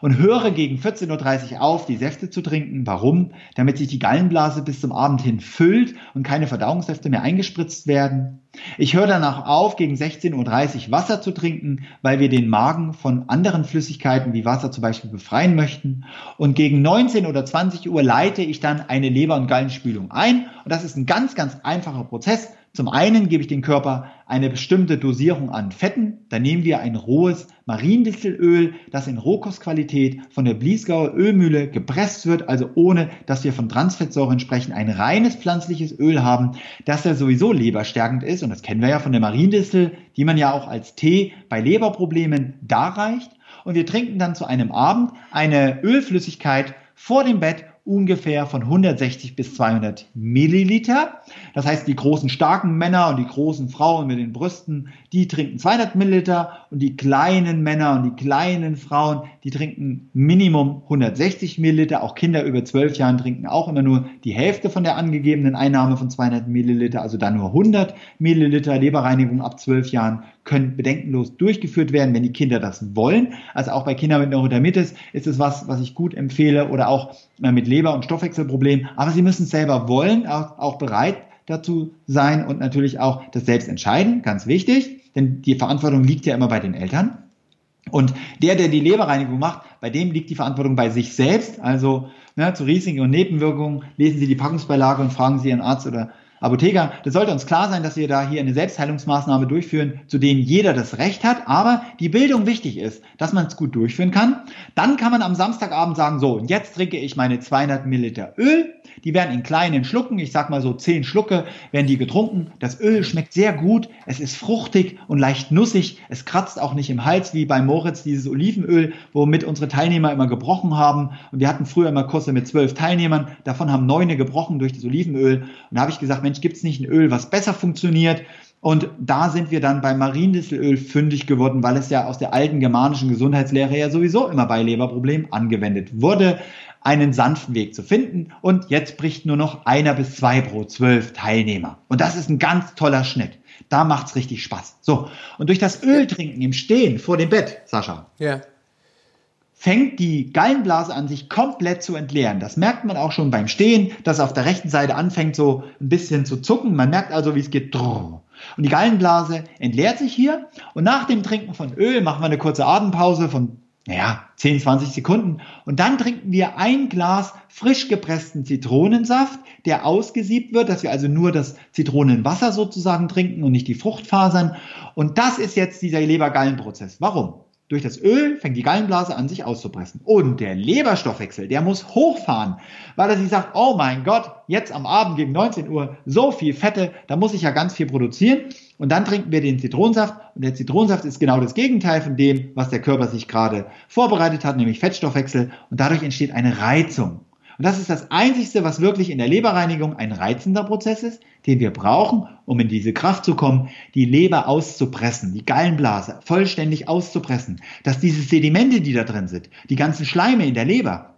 und höre gegen 14.30 Uhr auf, die Säfte zu trinken. Warum? Damit sich die Gallenblase bis zum Abend hin füllt und keine Verdauungssäfte mehr eingespritzt werden. Ich höre danach auf, gegen 16.30 Uhr Wasser zu trinken, weil wir den Magen von anderen Flüssigkeiten wie Wasser zum Beispiel befreien möchten. Und gegen 19 oder 20 Uhr leite ich dann eine Leber- und Gallenspülung ein. Und das ist ein ganz, ganz einfacher Prozess. Zum einen gebe ich dem Körper eine bestimmte Dosierung an Fetten. Dann nehmen wir ein rohes Mariendistelöl, das in Rohkostqualität von der Bliesgauer Ölmühle gepresst wird, also ohne, dass wir von Transfettsäuren sprechen, ein reines pflanzliches Öl haben, das ja sowieso leberstärkend ist. Und das kennen wir ja von der Mariendistel, die man ja auch als Tee bei Leberproblemen darreicht. Und wir trinken dann zu einem Abend eine Ölflüssigkeit vor dem Bett ungefähr von 160 bis 200 Milliliter. Das heißt, die großen starken Männer und die großen Frauen mit den Brüsten, die trinken 200 Milliliter und die kleinen Männer und die kleinen Frauen, die trinken Minimum 160 Milliliter. Auch Kinder über 12 Jahren trinken auch immer nur die Hälfte von der angegebenen Einnahme von 200 Milliliter, also dann nur 100 Milliliter Leberreinigung ab 12 Jahren können bedenkenlos durchgeführt werden, wenn die Kinder das wollen. Also auch bei Kindern mit Neurodermitis ist es was, was ich gut empfehle oder auch äh, mit Leber- und Stoffwechselproblemen. Aber sie müssen es selber wollen, auch bereit dazu sein und natürlich auch das selbst entscheiden, ganz wichtig, denn die Verantwortung liegt ja immer bei den Eltern. Und der, der die Leberreinigung macht, bei dem liegt die Verantwortung bei sich selbst. Also ne, zu Risiken und Nebenwirkungen lesen Sie die Packungsbeilage und fragen Sie Ihren Arzt oder Apotheker, das sollte uns klar sein, dass wir da hier eine Selbstheilungsmaßnahme durchführen, zu denen jeder das Recht hat, aber die Bildung wichtig ist, dass man es gut durchführen kann. Dann kann man am Samstagabend sagen, so, und jetzt trinke ich meine 200 Milliliter Öl. Die werden in kleinen Schlucken, ich sag mal so 10 Schlucke, werden die getrunken. Das Öl schmeckt sehr gut, es ist fruchtig und leicht nussig. Es kratzt auch nicht im Hals wie bei Moritz dieses Olivenöl, womit unsere Teilnehmer immer gebrochen haben. Und wir hatten früher immer Kurse mit zwölf Teilnehmern, davon haben neune gebrochen durch das Olivenöl. Und da habe ich gesagt, Mensch, gibt es nicht ein Öl, was besser funktioniert? Und da sind wir dann beim Mariendistelöl fündig geworden, weil es ja aus der alten germanischen Gesundheitslehre ja sowieso immer bei Leberproblemen angewendet wurde, einen sanften Weg zu finden. Und jetzt bricht nur noch einer bis zwei pro zwölf Teilnehmer. Und das ist ein ganz toller Schnitt. Da macht's richtig Spaß. So. Und durch das Öltrinken im Stehen vor dem Bett, Sascha. Ja fängt die Gallenblase an, sich komplett zu entleeren. Das merkt man auch schon beim Stehen, dass auf der rechten Seite anfängt so ein bisschen zu zucken. Man merkt also, wie es geht. Und die Gallenblase entleert sich hier. Und nach dem Trinken von Öl machen wir eine kurze Atempause von naja, 10, 20 Sekunden. Und dann trinken wir ein Glas frisch gepressten Zitronensaft, der ausgesiebt wird, dass wir also nur das Zitronenwasser sozusagen trinken und nicht die Fruchtfasern. Und das ist jetzt dieser Lebergallenprozess. Warum? Durch das Öl fängt die Gallenblase an, sich auszupressen. Und der Leberstoffwechsel, der muss hochfahren, weil er sich sagt, oh mein Gott, jetzt am Abend gegen 19 Uhr so viel Fette, da muss ich ja ganz viel produzieren. Und dann trinken wir den Zitronensaft. Und der Zitronensaft ist genau das Gegenteil von dem, was der Körper sich gerade vorbereitet hat, nämlich Fettstoffwechsel. Und dadurch entsteht eine Reizung. Und das ist das Einzige, was wirklich in der Leberreinigung ein reizender Prozess ist, den wir brauchen, um in diese Kraft zu kommen, die Leber auszupressen, die Gallenblase vollständig auszupressen, dass diese Sedimente, die da drin sind, die ganzen Schleime in der Leber,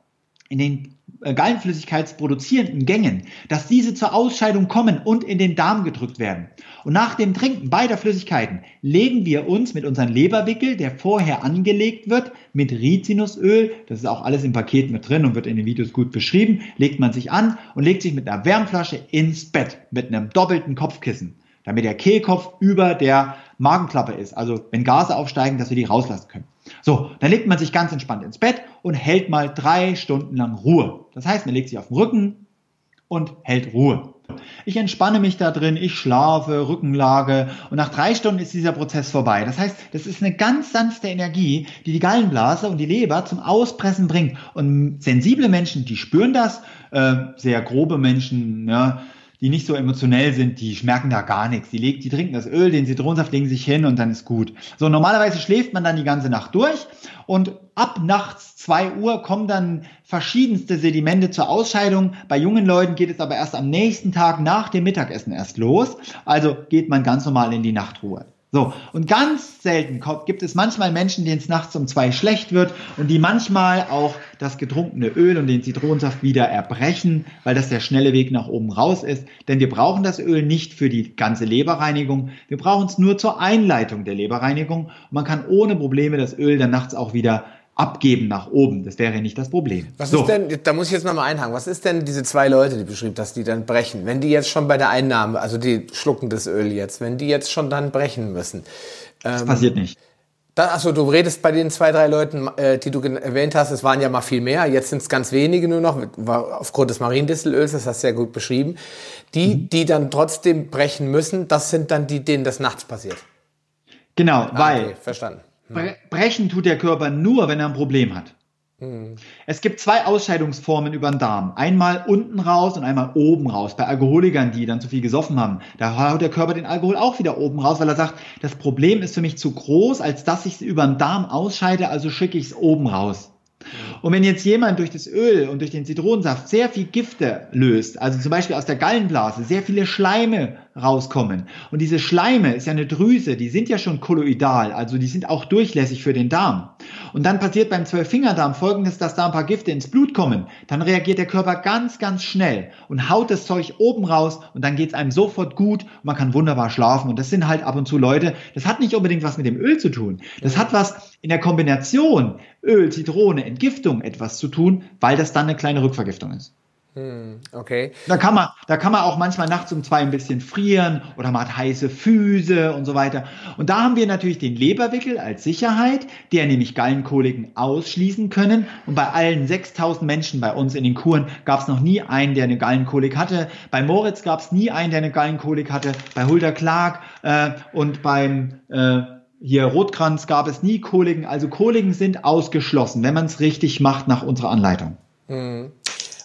in den äh, gallenflüssigkeitsproduzierenden Gängen, dass diese zur Ausscheidung kommen und in den Darm gedrückt werden. Und nach dem Trinken beider Flüssigkeiten legen wir uns mit unserem Leberwickel, der vorher angelegt wird, mit Rizinusöl, das ist auch alles im Paket mit drin und wird in den Videos gut beschrieben, legt man sich an und legt sich mit einer Wärmflasche ins Bett mit einem doppelten Kopfkissen damit der Kehlkopf über der Magenklappe ist. Also wenn Gase aufsteigen, dass wir die rauslassen können. So, dann legt man sich ganz entspannt ins Bett und hält mal drei Stunden lang Ruhe. Das heißt, man legt sich auf den Rücken und hält Ruhe. Ich entspanne mich da drin, ich schlafe, Rückenlage und nach drei Stunden ist dieser Prozess vorbei. Das heißt, das ist eine ganz sanfte Energie, die die Gallenblase und die Leber zum Auspressen bringt. Und sensible Menschen, die spüren das, äh, sehr grobe Menschen, ja, die nicht so emotionell sind, die merken da gar nichts. Die, legen, die trinken das Öl, den Zitronensaft, legen sich hin und dann ist gut. So, normalerweise schläft man dann die ganze Nacht durch und ab nachts zwei Uhr kommen dann verschiedenste Sedimente zur Ausscheidung. Bei jungen Leuten geht es aber erst am nächsten Tag nach dem Mittagessen erst los. Also geht man ganz normal in die Nachtruhe. So, und ganz selten gibt es manchmal Menschen, denen es nachts um zwei schlecht wird und die manchmal auch das getrunkene Öl und den Zitronensaft wieder erbrechen, weil das der schnelle Weg nach oben raus ist. Denn wir brauchen das Öl nicht für die ganze Leberreinigung. Wir brauchen es nur zur Einleitung der Leberreinigung. Und man kann ohne Probleme das Öl dann nachts auch wieder abgeben nach oben. Das wäre nicht das Problem. Was so. ist denn, da muss ich jetzt nochmal einhaken, was ist denn diese zwei Leute, die beschrieben, dass die dann brechen? Wenn die jetzt schon bei der Einnahme, also die schlucken das Öl jetzt, wenn die jetzt schon dann brechen müssen. Das ähm, passiert nicht. Da, achso, du redest bei den zwei, drei Leuten, äh, die du erwähnt hast, es waren ja mal viel mehr, jetzt sind es ganz wenige nur noch, aufgrund des Mariendistelöls, das hast du ja gut beschrieben. Die, mhm. die dann trotzdem brechen müssen, das sind dann die, denen das nachts passiert. Genau, ah, weil. Okay, verstanden Brechen tut der Körper nur, wenn er ein Problem hat. Hm. Es gibt zwei Ausscheidungsformen über den Darm. Einmal unten raus und einmal oben raus. Bei Alkoholikern, die dann zu viel gesoffen haben, da haut der Körper den Alkohol auch wieder oben raus, weil er sagt, das Problem ist für mich zu groß, als dass ich es über den Darm ausscheide, also schicke ich es oben raus. Und wenn jetzt jemand durch das Öl und durch den Zitronensaft sehr viel Gifte löst, also zum Beispiel aus der Gallenblase sehr viele Schleime rauskommen, und diese Schleime ist ja eine Drüse, die sind ja schon kolloidal, also die sind auch durchlässig für den Darm. Und dann passiert beim Zwölffingerdarm folgendes, dass da ein paar Gifte ins Blut kommen. Dann reagiert der Körper ganz, ganz schnell und haut das Zeug oben raus und dann geht es einem sofort gut und man kann wunderbar schlafen. Und das sind halt ab und zu Leute, das hat nicht unbedingt was mit dem Öl zu tun. Das hat was in der Kombination Öl, Zitrone, Entgiftung etwas zu tun, weil das dann eine kleine Rückvergiftung ist. Hm, okay. Da kann man, da kann man auch manchmal nachts um zwei ein bisschen frieren oder man hat heiße Füße und so weiter. Und da haben wir natürlich den Leberwickel als Sicherheit, der nämlich Gallenkoliken ausschließen können. Und bei allen 6000 Menschen bei uns in den Kuren gab es noch nie einen, der eine Gallenkolik hatte. Bei Moritz gab es nie einen, der eine Gallenkolik hatte. Bei Hulda Clark äh, und beim äh, hier Rotkranz gab es nie Koliken. Also Koliken sind ausgeschlossen, wenn man es richtig macht nach unserer Anleitung. Mhm.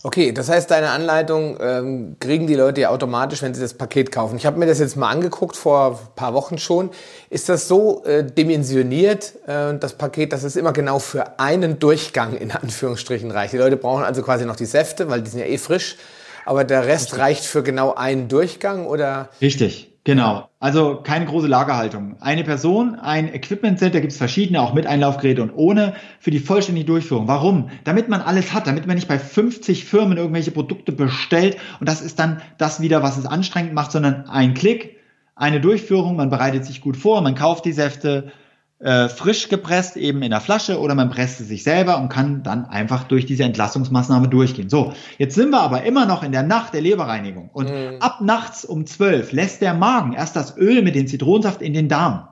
Okay, das heißt, deine Anleitung ähm, kriegen die Leute ja automatisch, wenn sie das Paket kaufen. Ich habe mir das jetzt mal angeguckt vor ein paar Wochen schon. Ist das so äh, dimensioniert, äh, das Paket, dass es immer genau für einen Durchgang in Anführungsstrichen reicht? Die Leute brauchen also quasi noch die Säfte, weil die sind ja eh frisch. Aber der Rest Richtig. reicht für genau einen Durchgang oder? Richtig. Genau, also keine große Lagerhaltung. Eine Person, ein Equipment da gibt es verschiedene, auch mit Einlaufgeräte und ohne, für die vollständige Durchführung. Warum? Damit man alles hat, damit man nicht bei 50 Firmen irgendwelche Produkte bestellt und das ist dann das wieder, was es anstrengend macht, sondern ein Klick, eine Durchführung, man bereitet sich gut vor, man kauft die Säfte, äh, frisch gepresst, eben in der Flasche, oder man presst es sich selber und kann dann einfach durch diese Entlassungsmaßnahme durchgehen. So, jetzt sind wir aber immer noch in der Nacht der Leberreinigung. Und mhm. ab nachts um zwölf lässt der Magen erst das Öl mit dem Zitronensaft in den Darm.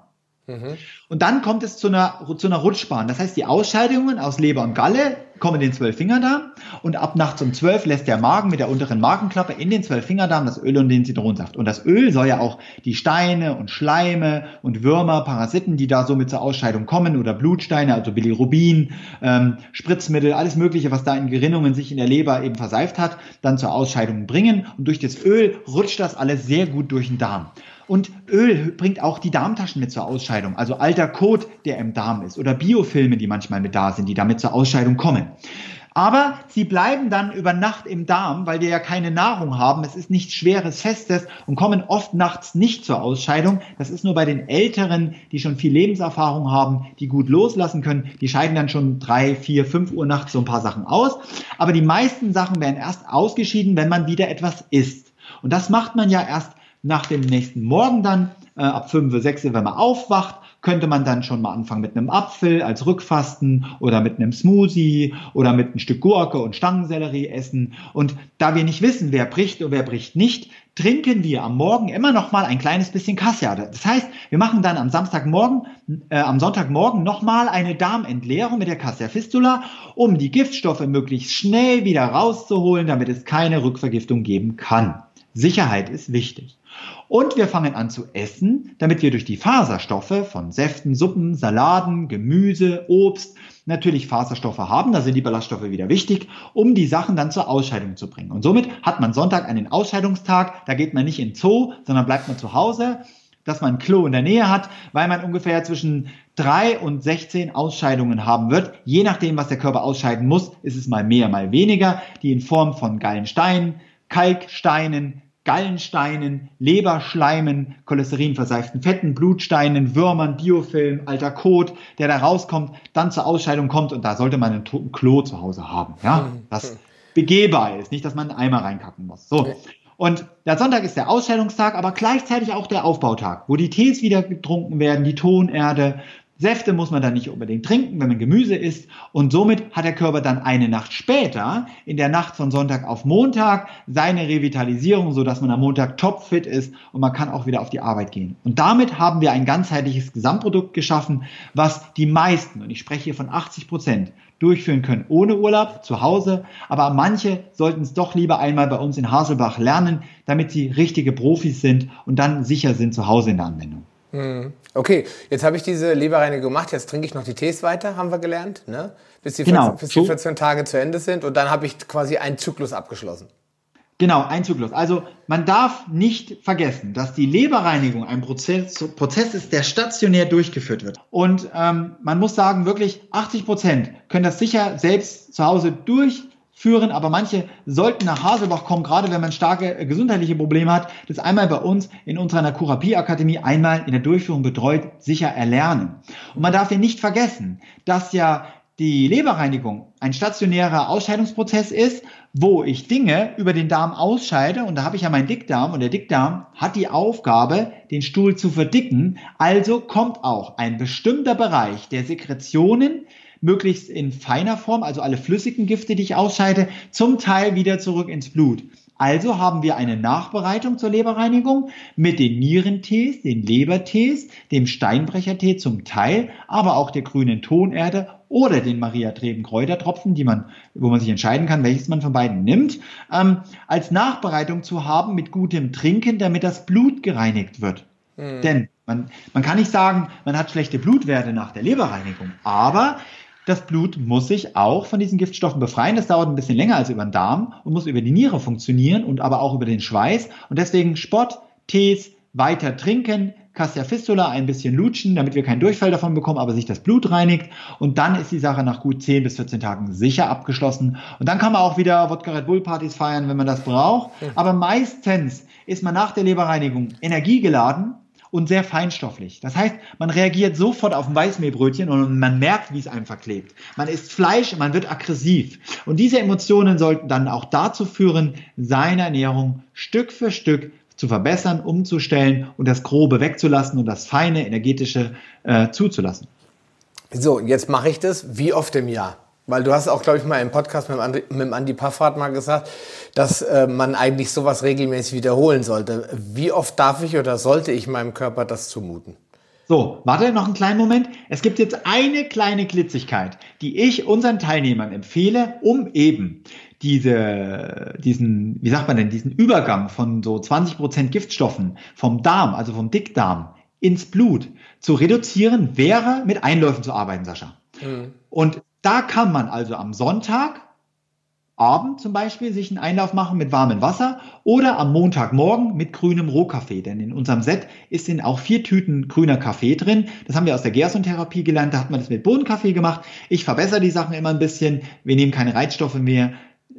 Mhm. Und dann kommt es zu einer, zu einer Rutschbahn. Das heißt, die Ausscheidungen aus Leber und Galle kommen den Zwölffingerdarm und ab nachts um zwölf lässt der Magen mit der unteren Magenklappe in den Zwölffingerdarm das Öl und den Zitronensaft. Und das Öl soll ja auch die Steine und Schleime und Würmer, Parasiten, die da so mit zur Ausscheidung kommen oder Blutsteine, also Bilirubin, ähm, Spritzmittel, alles Mögliche, was da in Gerinnungen sich in der Leber eben verseift hat, dann zur Ausscheidung bringen. Und durch das Öl rutscht das alles sehr gut durch den Darm. Und Öl bringt auch die Darmtaschen mit zur Ausscheidung, also alter Kot, der im Darm ist, oder Biofilme, die manchmal mit da sind, die damit zur Ausscheidung kommen. Aber sie bleiben dann über Nacht im Darm, weil wir ja keine Nahrung haben. Es ist nichts Schweres, Festes und kommen oft nachts nicht zur Ausscheidung. Das ist nur bei den Älteren, die schon viel Lebenserfahrung haben, die gut loslassen können. Die scheiden dann schon drei, vier, fünf Uhr nachts so ein paar Sachen aus. Aber die meisten Sachen werden erst ausgeschieden, wenn man wieder etwas isst. Und das macht man ja erst nach dem nächsten Morgen dann, äh, ab 5, 6, wenn man aufwacht könnte man dann schon mal anfangen mit einem Apfel als Rückfasten oder mit einem Smoothie oder mit einem Stück Gurke und Stangensellerie essen. Und da wir nicht wissen, wer bricht und wer bricht nicht, trinken wir am Morgen immer noch mal ein kleines bisschen Kassiade. Das heißt, wir machen dann am Samstagmorgen, äh, am Sonntagmorgen noch mal eine Darmentleerung mit der Cassia Fistula, um die Giftstoffe möglichst schnell wieder rauszuholen, damit es keine Rückvergiftung geben kann. Sicherheit ist wichtig. Und wir fangen an zu essen, damit wir durch die Faserstoffe von Säften, Suppen, Saladen, Gemüse, Obst natürlich Faserstoffe haben. Da sind die Ballaststoffe wieder wichtig, um die Sachen dann zur Ausscheidung zu bringen. Und somit hat man Sonntag einen Ausscheidungstag. Da geht man nicht in Zoo, sondern bleibt man zu Hause dass man ein Klo in der Nähe hat, weil man ungefähr zwischen drei und 16 Ausscheidungen haben wird. Je nachdem, was der Körper ausscheiden muss, ist es mal mehr, mal weniger, die in Form von Gallensteinen, Kalksteinen, Gallensteinen, Leberschleimen, cholesterinverseiften Fetten, Blutsteinen, Würmern, Biofilm, alter Kot, der da rauskommt, dann zur Ausscheidung kommt und da sollte man ein toten Klo zu Hause haben, ja, das begehbar ist, nicht, dass man einen Eimer reinkacken muss. So. Und der Sonntag ist der Ausscheidungstag, aber gleichzeitig auch der Aufbautag, wo die Tees wieder getrunken werden, die Tonerde, Säfte muss man dann nicht unbedingt trinken, wenn man Gemüse isst. Und somit hat der Körper dann eine Nacht später, in der Nacht von Sonntag auf Montag, seine Revitalisierung, so dass man am Montag topfit ist und man kann auch wieder auf die Arbeit gehen. Und damit haben wir ein ganzheitliches Gesamtprodukt geschaffen, was die meisten, und ich spreche hier von 80 Prozent, durchführen können ohne Urlaub zu Hause. Aber manche sollten es doch lieber einmal bei uns in Haselbach lernen, damit sie richtige Profis sind und dann sicher sind zu Hause in der Anwendung. Hm. Okay, jetzt habe ich diese Leberreinigung gemacht, jetzt trinke ich noch die Tees weiter, haben wir gelernt, ne? bis, die 14, genau. bis die 14 Tage zu Ende sind und dann habe ich quasi einen Zyklus abgeschlossen. Genau, ein Zyklus. Also man darf nicht vergessen, dass die Leberreinigung ein Prozess, Prozess ist, der stationär durchgeführt wird. Und ähm, man muss sagen, wirklich 80 Prozent können das sicher selbst zu Hause durchführen führen, aber manche sollten nach Haselbach kommen, gerade wenn man starke äh, gesundheitliche Probleme hat, das einmal bei uns in unserer Nakurapie-Akademie einmal in der Durchführung betreut sicher erlernen. Und man darf hier nicht vergessen, dass ja die Leberreinigung ein stationärer Ausscheidungsprozess ist, wo ich Dinge über den Darm ausscheide und da habe ich ja meinen Dickdarm und der Dickdarm hat die Aufgabe, den Stuhl zu verdicken. Also kommt auch ein bestimmter Bereich der Sekretionen möglichst in feiner Form, also alle flüssigen Gifte, die ich ausscheide, zum Teil wieder zurück ins Blut. Also haben wir eine Nachbereitung zur Leberreinigung mit den Nierentees, den Lebertees, dem Steinbrechertee zum Teil, aber auch der grünen Tonerde oder den Maria Treben Kräutertropfen, die man, wo man sich entscheiden kann, welches man von beiden nimmt, ähm, als Nachbereitung zu haben mit gutem Trinken, damit das Blut gereinigt wird. Mhm. Denn man, man kann nicht sagen, man hat schlechte Blutwerte nach der Leberreinigung, aber das Blut muss sich auch von diesen Giftstoffen befreien. Das dauert ein bisschen länger als über den Darm und muss über die Niere funktionieren und aber auch über den Schweiß. Und deswegen Sport, Tees, weiter trinken, Cassia Fistula ein bisschen lutschen, damit wir keinen Durchfall davon bekommen, aber sich das Blut reinigt. Und dann ist die Sache nach gut 10 bis 14 Tagen sicher abgeschlossen. Und dann kann man auch wieder Wodka Red Bull Partys feiern, wenn man das braucht. Aber meistens ist man nach der Leberreinigung energiegeladen und sehr feinstofflich. Das heißt, man reagiert sofort auf ein Weißmehlbrötchen und man merkt, wie es einem verklebt. Man isst Fleisch, und man wird aggressiv. Und diese Emotionen sollten dann auch dazu führen, seine Ernährung Stück für Stück zu verbessern, umzustellen und das Grobe wegzulassen und das Feine, Energetische äh, zuzulassen. So, jetzt mache ich das wie oft im Jahr? Weil du hast auch, glaube ich, mal im Podcast mit dem Andi, mit Andi Paffrat mal gesagt, dass äh, man eigentlich sowas regelmäßig wiederholen sollte. Wie oft darf ich oder sollte ich meinem Körper das zumuten? So, warte noch einen kleinen Moment. Es gibt jetzt eine kleine Klitzigkeit, die ich unseren Teilnehmern empfehle, um eben diese, diesen, wie sagt man denn, diesen Übergang von so 20 Prozent Giftstoffen vom Darm, also vom Dickdarm ins Blut zu reduzieren, wäre mit Einläufen zu arbeiten, Sascha. Mhm. Und da kann man also am Sonntag Abend zum Beispiel sich einen Einlauf machen mit warmem Wasser oder am Montagmorgen mit grünem Rohkaffee. Denn in unserem Set ist in auch vier Tüten grüner Kaffee drin. Das haben wir aus der Gerson-Therapie gelernt. Da hat man das mit Bohnenkaffee gemacht. Ich verbessere die Sachen immer ein bisschen. Wir nehmen keine Reizstoffe mehr.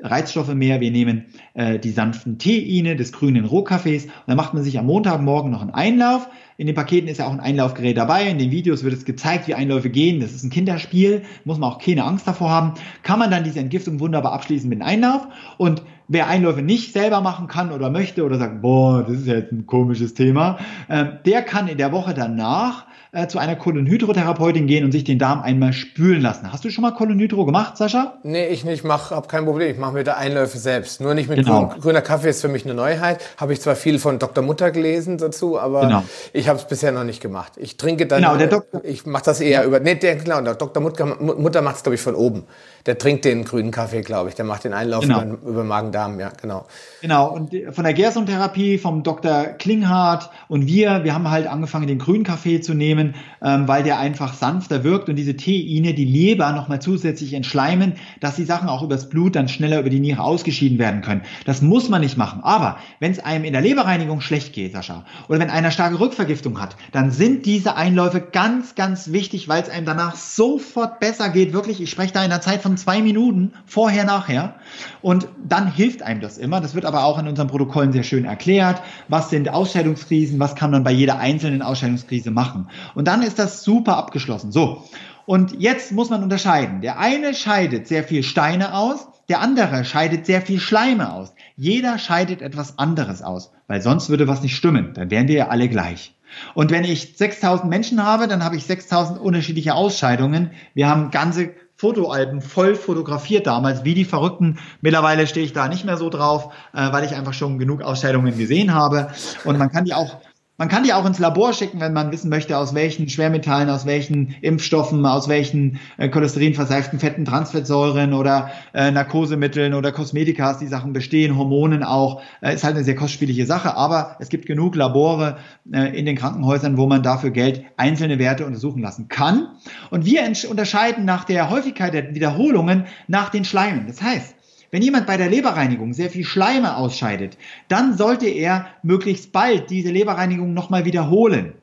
Reizstoffe mehr. Wir nehmen äh, die sanften Teeine des grünen Rohkaffees. Und dann macht man sich am Montagmorgen noch einen Einlauf. In den Paketen ist ja auch ein Einlaufgerät dabei. In den Videos wird es gezeigt, wie Einläufe gehen. Das ist ein Kinderspiel. Muss man auch keine Angst davor haben. Kann man dann diese Entgiftung wunderbar abschließen mit einem Einlauf. Und wer Einläufe nicht selber machen kann oder möchte oder sagt, boah, das ist jetzt ein komisches Thema, äh, der kann in der Woche danach äh, zu einer Kolonhydrotherapeutin gehen und sich den Darm einmal spülen lassen. Hast du schon mal Kolonhydro gemacht, Sascha? Nee, ich nicht, mach, hab kein Problem. Ich mache mir da Einläufe selbst. Nur nicht mit genau. grün, grüner Kaffee ist für mich eine Neuheit. Habe ich zwar viel von Dr. Mutter gelesen dazu, aber genau. ich habe es bisher noch nicht gemacht. Ich trinke dann, genau, der Doktor, ich mache das eher ja. über, nee, der, genau, der Dr. Mutter, Mutter macht es, glaube ich, von oben der trinkt den grünen Kaffee, glaube ich. Der macht den Einlauf genau. über, über Magen-Darm, ja, genau. Genau, und von der Gerson-Therapie vom Dr. Klinghardt und wir, wir haben halt angefangen, den grünen Kaffee zu nehmen, ähm, weil der einfach sanfter wirkt und diese Teine die Leber nochmal zusätzlich entschleimen, dass die Sachen auch übers Blut dann schneller über die Niere ausgeschieden werden können. Das muss man nicht machen. Aber wenn es einem in der Leberreinigung schlecht geht, Sascha, oder wenn einer starke Rückvergiftung hat, dann sind diese Einläufe ganz, ganz wichtig, weil es einem danach sofort besser geht. Wirklich, ich spreche da in der Zeit von zwei Minuten vorher, nachher. Und dann hilft einem das immer. Das wird aber auch in unseren Protokollen sehr schön erklärt. Was sind Ausscheidungskrisen? Was kann man bei jeder einzelnen Ausscheidungskrise machen? Und dann ist das super abgeschlossen. So. Und jetzt muss man unterscheiden. Der eine scheidet sehr viel Steine aus, der andere scheidet sehr viel Schleime aus. Jeder scheidet etwas anderes aus, weil sonst würde was nicht stimmen. Dann wären wir ja alle gleich. Und wenn ich 6000 Menschen habe, dann habe ich 6000 unterschiedliche Ausscheidungen. Wir haben ganze Fotoalben voll fotografiert damals, wie die Verrückten. Mittlerweile stehe ich da nicht mehr so drauf, äh, weil ich einfach schon genug Ausstellungen gesehen habe. Und man kann die auch man kann die auch ins Labor schicken, wenn man wissen möchte, aus welchen Schwermetallen, aus welchen Impfstoffen, aus welchen äh, cholesterinverseiften Fetten, Transfettsäuren oder äh, Narkosemitteln oder Kosmetikas die Sachen bestehen, Hormonen auch. Äh, ist halt eine sehr kostspielige Sache, aber es gibt genug Labore äh, in den Krankenhäusern, wo man dafür Geld einzelne Werte untersuchen lassen kann. Und wir unterscheiden nach der Häufigkeit der Wiederholungen nach den Schleimen. Das heißt, wenn jemand bei der Leberreinigung sehr viel Schleime ausscheidet, dann sollte er möglichst bald diese Leberreinigung nochmal wiederholen.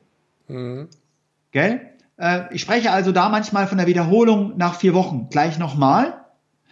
Mhm. Gell? Äh, ich spreche also da manchmal von der Wiederholung nach vier Wochen gleich nochmal.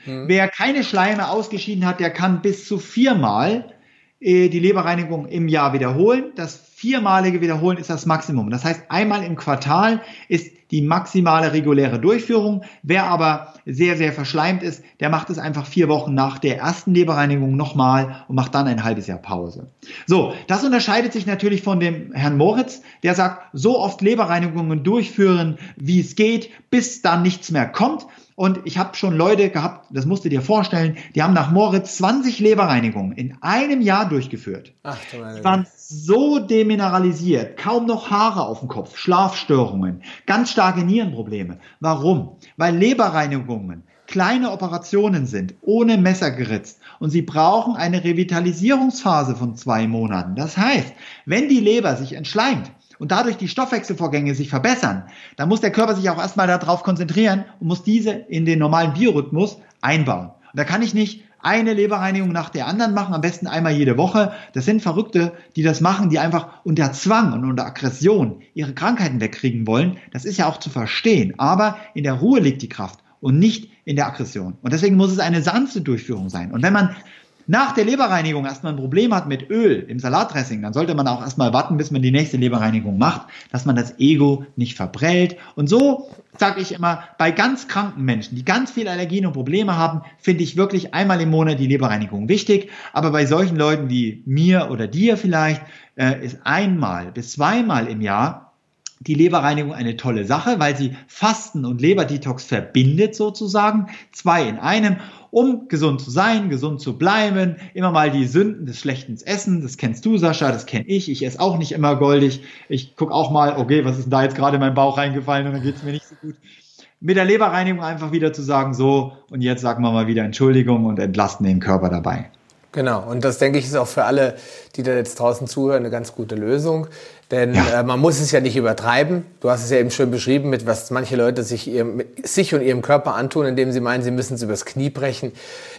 Mhm. Wer keine Schleime ausgeschieden hat, der kann bis zu viermal äh, die Leberreinigung im Jahr wiederholen. Das viermalige Wiederholen ist das Maximum. Das heißt, einmal im Quartal ist die maximale reguläre Durchführung. Wer aber sehr, sehr verschleimt ist, der macht es einfach vier Wochen nach der ersten Leberreinigung nochmal und macht dann ein halbes Jahr Pause. So, das unterscheidet sich natürlich von dem Herrn Moritz, der sagt, so oft Leberreinigungen durchführen, wie es geht, bis dann nichts mehr kommt. Und ich habe schon Leute gehabt, das musst du dir vorstellen, die haben nach Moritz 20 Leberreinigungen in einem Jahr durchgeführt. Ach, die waren so demineralisiert, kaum noch Haare auf dem Kopf, Schlafstörungen, ganz starke Nierenprobleme. Warum? Weil Leberreinigungen kleine Operationen sind, ohne Messer geritzt und sie brauchen eine Revitalisierungsphase von zwei Monaten. Das heißt, wenn die Leber sich entschleimt, und dadurch die Stoffwechselvorgänge sich verbessern, dann muss der Körper sich auch erstmal darauf konzentrieren und muss diese in den normalen Biorhythmus einbauen. Und da kann ich nicht eine Leberreinigung nach der anderen machen, am besten einmal jede Woche. Das sind Verrückte, die das machen, die einfach unter Zwang und unter Aggression ihre Krankheiten wegkriegen wollen. Das ist ja auch zu verstehen. Aber in der Ruhe liegt die Kraft und nicht in der Aggression. Und deswegen muss es eine sanfte Durchführung sein. Und wenn man nach der Leberreinigung erstmal ein Problem hat mit Öl im Salatdressing, dann sollte man auch erstmal warten, bis man die nächste Leberreinigung macht, dass man das Ego nicht verbrellt. Und so sage ich immer, bei ganz kranken Menschen, die ganz viel Allergien und Probleme haben, finde ich wirklich einmal im Monat die Leberreinigung wichtig. Aber bei solchen Leuten wie mir oder dir vielleicht, äh, ist einmal bis zweimal im Jahr die Leberreinigung eine tolle Sache, weil sie Fasten und Leberdetox verbindet sozusagen, zwei in einem um gesund zu sein, gesund zu bleiben, immer mal die Sünden des schlechten Essen, das kennst du, Sascha, das kenne ich, ich esse auch nicht immer goldig, ich gucke auch mal, okay, was ist denn da jetzt gerade in meinen Bauch reingefallen und dann geht es mir nicht so gut. Mit der Leberreinigung einfach wieder zu sagen, so, und jetzt sagen wir mal wieder Entschuldigung und entlasten den Körper dabei. Genau, und das denke ich ist auch für alle, die da jetzt draußen zuhören, eine ganz gute Lösung. Denn ja. äh, man muss es ja nicht übertreiben. Du hast es ja eben schön beschrieben, mit was manche Leute sich, ihrem, sich und ihrem Körper antun, indem sie meinen, sie müssen es übers Knie brechen.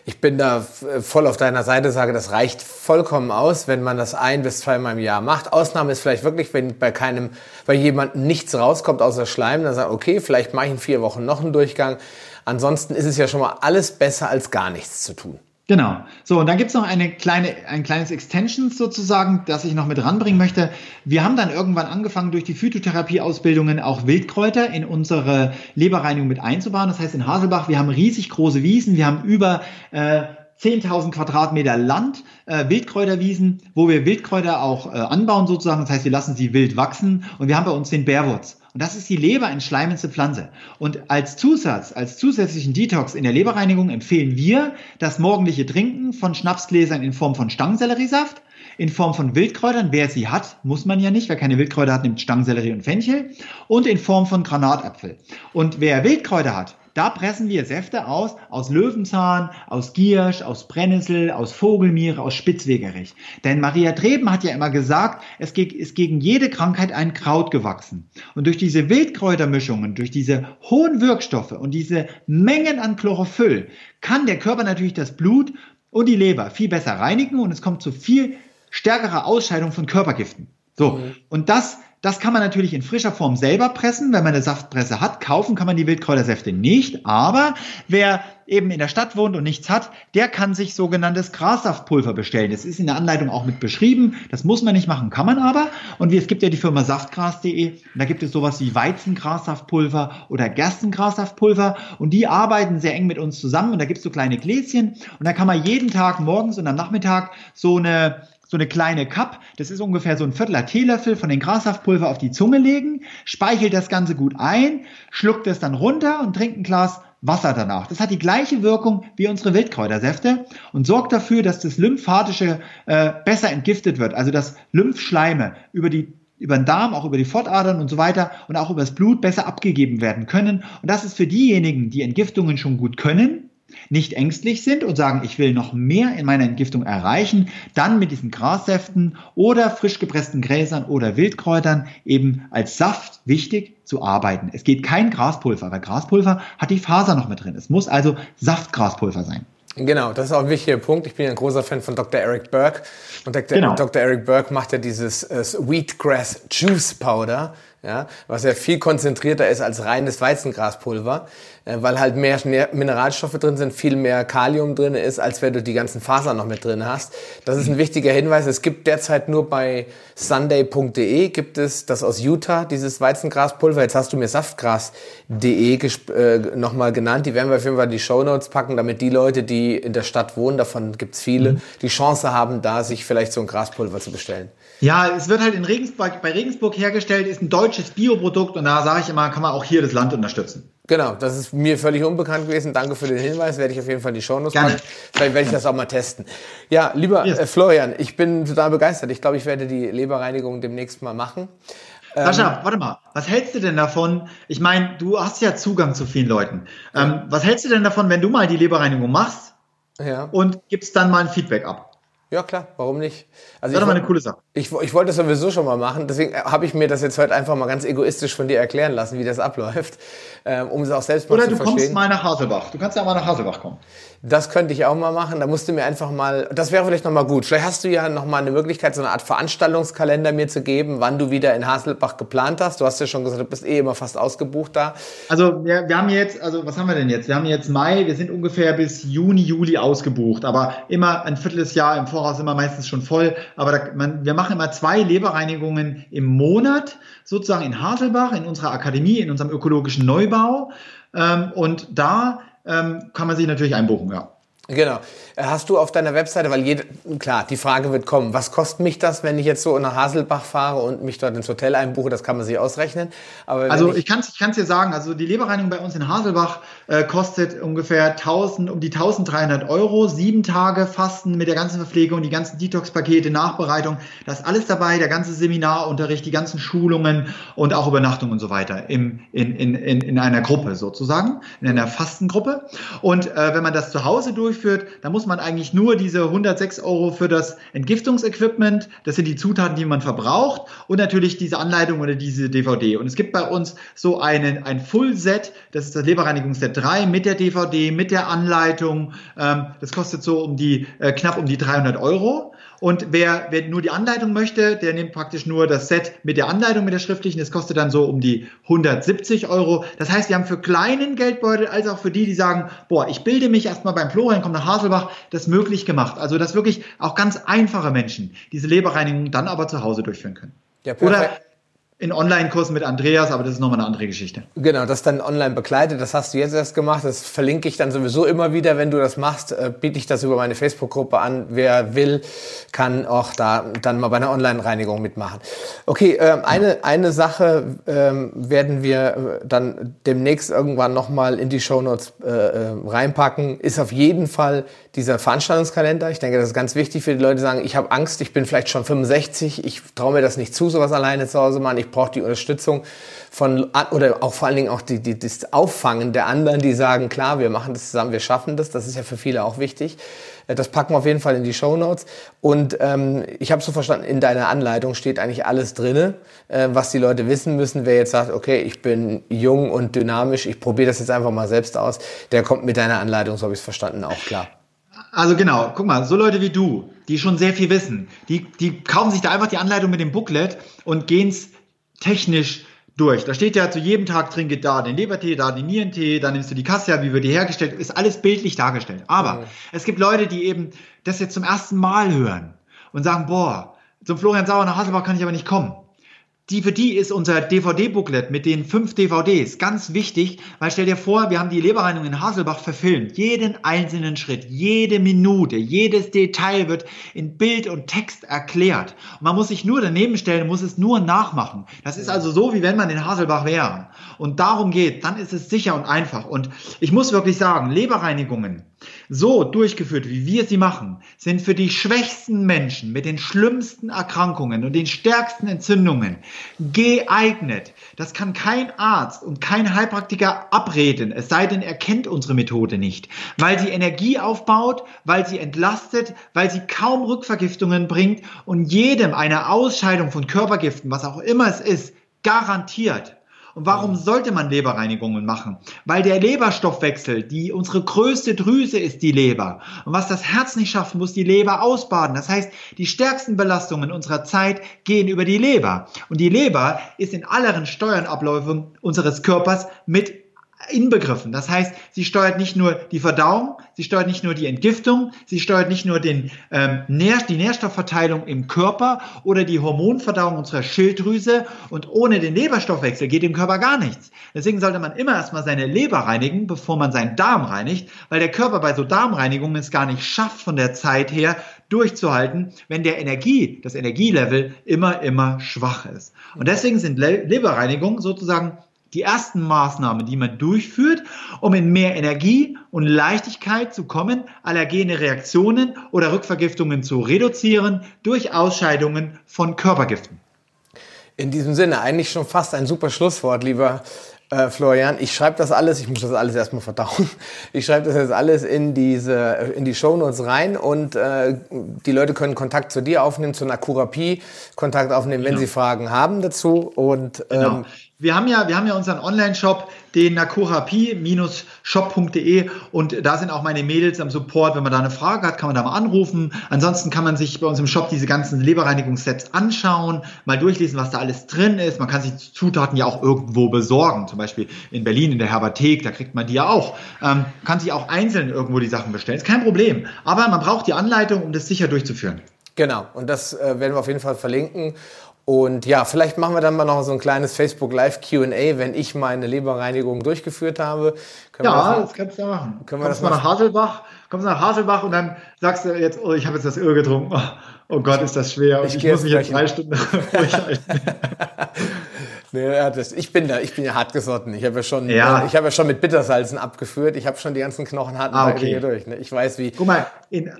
Ich bin da voll auf deiner Seite, sage, das reicht vollkommen aus, wenn man das ein bis zweimal im Jahr macht. Ausnahme ist vielleicht wirklich, wenn bei keinem, bei jemandem nichts rauskommt außer Schleim, dann sagt, okay, vielleicht mache ich in vier Wochen noch einen Durchgang. Ansonsten ist es ja schon mal alles besser als gar nichts zu tun. Genau. So, und dann gibt's noch eine kleine, ein kleines Extension sozusagen, das ich noch mit ranbringen möchte. Wir haben dann irgendwann angefangen, durch die Phytotherapie-Ausbildungen auch Wildkräuter in unsere Leberreinigung mit einzubauen. Das heißt, in Haselbach, wir haben riesig große Wiesen, wir haben über äh, 10.000 Quadratmeter Land, äh, Wildkräuterwiesen, wo wir Wildkräuter auch äh, anbauen sozusagen. Das heißt, wir lassen sie wild wachsen und wir haben bei uns den Bärwurz. Und das ist die Leber entschleimendste Pflanze. Und als Zusatz, als zusätzlichen Detox in der Leberreinigung empfehlen wir das morgendliche Trinken von Schnapsgläsern in Form von Stangenselleriesaft, in Form von Wildkräutern. Wer sie hat, muss man ja nicht. Wer keine Wildkräuter hat, nimmt Stangensellerie und Fenchel. Und in Form von Granatapfel. Und wer Wildkräuter hat, da pressen wir Säfte aus, aus Löwenzahn, aus Giersch, aus Brennnessel, aus Vogelmiere, aus Spitzwegerich. Denn Maria Treben hat ja immer gesagt, es ist gegen jede Krankheit ein Kraut gewachsen. Und durch diese Wildkräutermischungen, durch diese hohen Wirkstoffe und diese Mengen an Chlorophyll kann der Körper natürlich das Blut und die Leber viel besser reinigen und es kommt zu viel stärkerer Ausscheidung von Körpergiften. So. Mhm. Und das das kann man natürlich in frischer Form selber pressen, wenn man eine Saftpresse hat. Kaufen kann man die Wildkräutersäfte nicht. Aber wer eben in der Stadt wohnt und nichts hat, der kann sich sogenanntes Grassaftpulver bestellen. Das ist in der Anleitung auch mit beschrieben. Das muss man nicht machen, kann man aber. Und es gibt ja die Firma saftgras.de. Da gibt es sowas wie Weizengrassaftpulver oder Gerstengrassaftpulver. Und die arbeiten sehr eng mit uns zusammen. Und da gibt es so kleine Gläschen. Und da kann man jeden Tag morgens und am Nachmittag so eine so eine kleine Cup, das ist ungefähr so ein Viertel Teelöffel von den Grassaftpulver auf die Zunge legen, speichelt das Ganze gut ein, schluckt es dann runter und trinkt ein Glas Wasser danach. Das hat die gleiche Wirkung wie unsere Wildkräutersäfte und sorgt dafür, dass das Lymphatische äh, besser entgiftet wird, also dass Lymphschleime über die über den Darm, auch über die Fortadern und so weiter und auch über das Blut besser abgegeben werden können. Und das ist für diejenigen, die Entgiftungen schon gut können, nicht ängstlich sind und sagen, ich will noch mehr in meiner Entgiftung erreichen, dann mit diesen Grassäften oder frisch gepressten Gräsern oder Wildkräutern eben als Saft wichtig zu arbeiten. Es geht kein Graspulver, weil Graspulver hat die Faser noch mit drin. Es muss also Saftgraspulver sein. Genau, das ist auch ein wichtiger Punkt. Ich bin ein großer Fan von Dr. Eric Burke. Und Dr. Genau. Dr. Eric Burke macht ja dieses äh, Wheatgrass Juice Powder ja, was ja viel konzentrierter ist als reines Weizengraspulver, weil halt mehr Mineralstoffe drin sind, viel mehr Kalium drin ist, als wenn du die ganzen Fasern noch mit drin hast. Das ist ein wichtiger Hinweis. Es gibt derzeit nur bei sunday.de gibt es das aus Utah, dieses Weizengraspulver. Jetzt hast du mir saftgras.de äh, nochmal genannt. Die werden wir auf jeden Fall in die Show Notes packen, damit die Leute, die in der Stadt wohnen, davon gibt's viele, mhm. die Chance haben, da sich vielleicht so ein Graspulver zu bestellen. Ja, es wird halt in Regensburg, bei Regensburg hergestellt, ist ein deutsches Bioprodukt und da sage ich immer, kann man auch hier das Land unterstützen. Genau, das ist mir völlig unbekannt gewesen. Danke für den Hinweis, werde ich auf jeden Fall die Shownotes machen. Vielleicht werde ich das auch mal testen. Ja, lieber yes. äh, Florian, ich bin total begeistert. Ich glaube, ich werde die Leberreinigung demnächst mal machen. Sascha, ähm, warte mal, was hältst du denn davon? Ich meine, du hast ja Zugang zu vielen Leuten. Ähm, was hältst du denn davon, wenn du mal die Leberreinigung machst ja. und gibst dann mal ein Feedback ab? Ja, klar, warum nicht? Also das ist doch mal eine coole Sache. Ich, ich wollte das sowieso schon mal machen, deswegen habe ich mir das jetzt heute einfach mal ganz egoistisch von dir erklären lassen, wie das abläuft, ähm, um es auch selbst mal Oder zu verstehen. Oder du kommst mal nach Haselbach. Du kannst ja mal nach Haselbach kommen. Das könnte ich auch mal machen. Da musst du mir einfach mal, das wäre vielleicht nochmal gut. Vielleicht hast du ja nochmal eine Möglichkeit, so eine Art Veranstaltungskalender mir zu geben, wann du wieder in Haselbach geplant hast. Du hast ja schon gesagt, du bist eh immer fast ausgebucht da. Also wir, wir haben jetzt, also was haben wir denn jetzt? Wir haben jetzt Mai, wir sind ungefähr bis Juni, Juli ausgebucht, aber immer ein Vierteljahr im Voraus immer meistens schon voll. Aber da, man, wir machen immer zwei Leberreinigungen im Monat, sozusagen in Haselbach, in unserer Akademie, in unserem ökologischen Neubau. Ähm, und da ähm, kann man sich natürlich einbuchen, ja. Genau. Äh, hast du auf deiner Webseite, weil jede, klar, die Frage wird kommen, was kostet mich das, wenn ich jetzt so nach Haselbach fahre und mich dort ins Hotel einbuche, das kann man sich ausrechnen. Aber also ich, ich kann es ich kann's dir sagen, also die Leberreinigung bei uns in Haselbach äh, kostet ungefähr 1000, um die 1300 Euro, sieben Tage Fasten mit der ganzen Verpflegung, die ganzen Detox-Pakete, Nachbereitung, das ist alles dabei, der ganze Seminarunterricht, die ganzen Schulungen und auch Übernachtung und so weiter im, in, in, in, in einer Gruppe sozusagen, in einer Fastengruppe. Und äh, wenn man das zu Hause durch durchführt, dann muss man eigentlich nur diese 106 Euro für das Entgiftungsequipment, das sind die Zutaten, die man verbraucht, und natürlich diese Anleitung oder diese DVD. Und es gibt bei uns so einen, ein Full-Set, das ist das Leberreinigungsset 3 mit der DVD, mit der Anleitung. Ähm, das kostet so um die, äh, knapp um die 300 Euro. Und wer, wer nur die Anleitung möchte, der nimmt praktisch nur das Set mit der Anleitung, mit der schriftlichen. Das kostet dann so um die 170 Euro. Das heißt, wir haben für kleinen Geldbeutel als auch für die, die sagen, boah, ich bilde mich erstmal beim Florian, komme nach Haselbach, das möglich gemacht. Also, dass wirklich auch ganz einfache Menschen diese Leberreinigung dann aber zu Hause durchführen können. Ja, Oder in Online-Kursen mit Andreas, aber das ist nochmal eine andere Geschichte. Genau, das dann online begleitet, das hast du jetzt erst gemacht, das verlinke ich dann sowieso immer wieder, wenn du das machst, äh, biete ich das über meine Facebook-Gruppe an. Wer will, kann auch da dann mal bei einer Online-Reinigung mitmachen. Okay, ähm, eine, eine Sache ähm, werden wir äh, dann demnächst irgendwann nochmal in die Shownotes äh, reinpacken, ist auf jeden Fall dieser Veranstaltungskalender. Ich denke, das ist ganz wichtig für die Leute, die sagen, ich habe Angst, ich bin vielleicht schon 65, ich traue mir das nicht zu, sowas alleine zu Hause machen, ich brauche die Unterstützung von, oder auch vor allen Dingen auch die, die, das Auffangen der anderen, die sagen, klar, wir machen das zusammen, wir schaffen das. Das ist ja für viele auch wichtig. Äh, das packen wir auf jeden Fall in die Show Notes. Und ähm, ich habe so verstanden, in deiner Anleitung steht eigentlich alles drinne, äh, was die Leute wissen müssen. Wer jetzt sagt, okay, ich bin jung und dynamisch, ich probiere das jetzt einfach mal selbst aus, der kommt mit deiner Anleitung, so habe ich es verstanden, auch klar. Also genau, guck mal, so Leute wie du, die schon sehr viel wissen, die, die kaufen sich da einfach die Anleitung mit dem Booklet und gehen's technisch durch. Da steht ja zu jedem Tag trinke da den Lebertee, da den Nierentee, dann nimmst du die Kassia, wie wird die hergestellt, ist alles bildlich dargestellt. Aber mhm. es gibt Leute, die eben das jetzt zum ersten Mal hören und sagen, boah, zum Florian Sauer nach Hasselbach kann ich aber nicht kommen die für die ist unser DVD-Booklet mit den fünf DVDs ganz wichtig, weil stell dir vor, wir haben die Leberreinigung in Haselbach verfilmt. Jeden einzelnen Schritt, jede Minute, jedes Detail wird in Bild und Text erklärt. Und man muss sich nur daneben stellen, muss es nur nachmachen. Das ist also so, wie wenn man in Haselbach wäre. Und darum geht, dann ist es sicher und einfach. Und ich muss wirklich sagen, Leberreinigungen, so durchgeführt, wie wir sie machen, sind für die schwächsten Menschen mit den schlimmsten Erkrankungen und den stärksten Entzündungen geeignet. Das kann kein Arzt und kein Heilpraktiker abreden, es sei denn, er kennt unsere Methode nicht, weil sie Energie aufbaut, weil sie entlastet, weil sie kaum Rückvergiftungen bringt und jedem eine Ausscheidung von Körpergiften, was auch immer es ist, garantiert. Und warum sollte man Leberreinigungen machen? Weil der Leberstoffwechsel, die unsere größte Drüse ist die Leber. Und was das Herz nicht schafft, muss die Leber ausbaden. Das heißt, die stärksten Belastungen unserer Zeit gehen über die Leber. Und die Leber ist in allen Steuernabläufen unseres Körpers mit inbegriffen. Das heißt, sie steuert nicht nur die Verdauung, sie steuert nicht nur die Entgiftung, sie steuert nicht nur den, ähm, Nähr die Nährstoffverteilung im Körper oder die Hormonverdauung unserer Schilddrüse. Und ohne den Leberstoffwechsel geht im Körper gar nichts. Deswegen sollte man immer erstmal seine Leber reinigen, bevor man seinen Darm reinigt, weil der Körper bei so Darmreinigungen es gar nicht schafft, von der Zeit her durchzuhalten, wenn der Energie, das Energielevel immer, immer schwach ist. Und deswegen sind Le Leberreinigungen sozusagen die ersten Maßnahmen, die man durchführt, um in mehr Energie und Leichtigkeit zu kommen, allergene Reaktionen oder Rückvergiftungen zu reduzieren durch Ausscheidungen von Körpergiften. In diesem Sinne eigentlich schon fast ein super Schlusswort, lieber äh, Florian. Ich schreibe das alles, ich muss das alles erstmal verdauen. Ich schreibe das jetzt alles in diese in die Shownotes rein und äh, die Leute können Kontakt zu dir aufnehmen, zu einer Kurapie, Kontakt aufnehmen, wenn genau. sie Fragen haben dazu und ähm, genau wir haben ja, wir haben ja unseren Online-Shop, den nakurapie-shop.de und da sind auch meine Mädels am Support. Wenn man da eine Frage hat, kann man da mal anrufen. Ansonsten kann man sich bei uns im Shop diese ganzen Leberreinigungssets anschauen, mal durchlesen, was da alles drin ist. Man kann sich Zutaten ja auch irgendwo besorgen. Zum Beispiel in Berlin in der Herbathek, da kriegt man die ja auch. Ähm, kann sich auch einzeln irgendwo die Sachen bestellen. Ist kein Problem. Aber man braucht die Anleitung, um das sicher durchzuführen. Genau, und das äh, werden wir auf jeden Fall verlinken. Und ja, vielleicht machen wir dann mal noch so ein kleines Facebook Live Q&A, wenn ich meine Leberreinigung durchgeführt habe. Können ja, das, das, kannst du ja machen. Können wir kommst das mal nach Haselbach, kommst nach Haselbach und dann sagst du jetzt, oh, ich habe jetzt das Öl getrunken. Oh, oh, Gott, ist das schwer. Ich, ich muss mich jetzt drei Stunden durchhalten. nee, das, ich bin da, ich bin ja hartgesotten. Ich habe ja schon, ja. ich habe ja schon mit Bittersalzen abgeführt. Ich habe schon die ganzen knochenharten ah, okay. durch. Ne? Ich weiß wie. Guck mal, in,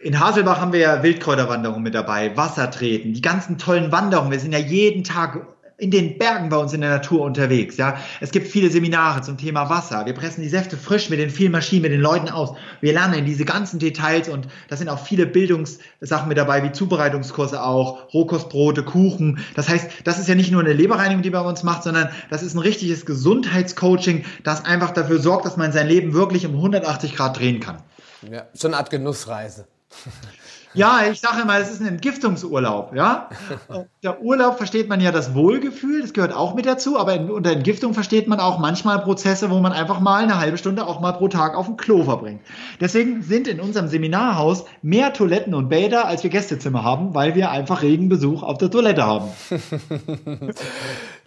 in Haselbach haben wir ja Wildkräuterwanderung mit dabei, Wassertreten, die ganzen tollen Wanderungen. Wir sind ja jeden Tag in den Bergen bei uns in der Natur unterwegs. Ja, es gibt viele Seminare zum Thema Wasser. Wir pressen die Säfte frisch mit den vielen Maschinen, mit den Leuten aus. Wir lernen diese ganzen Details und da sind auch viele Bildungssachen mit dabei, wie Zubereitungskurse auch, Rohkostbrote, Kuchen. Das heißt, das ist ja nicht nur eine Leberreinigung, die bei uns macht, sondern das ist ein richtiges Gesundheitscoaching, das einfach dafür sorgt, dass man sein Leben wirklich um 180 Grad drehen kann. Ja, so eine Art Genussreise. Ja, ich sage immer, es ist ein Entgiftungsurlaub. Ja? Der Urlaub versteht man ja das Wohlgefühl, das gehört auch mit dazu, aber unter Entgiftung versteht man auch manchmal Prozesse, wo man einfach mal eine halbe Stunde auch mal pro Tag auf dem Klo verbringt. Deswegen sind in unserem Seminarhaus mehr Toiletten und Bäder, als wir Gästezimmer haben, weil wir einfach regen Besuch auf der Toilette haben.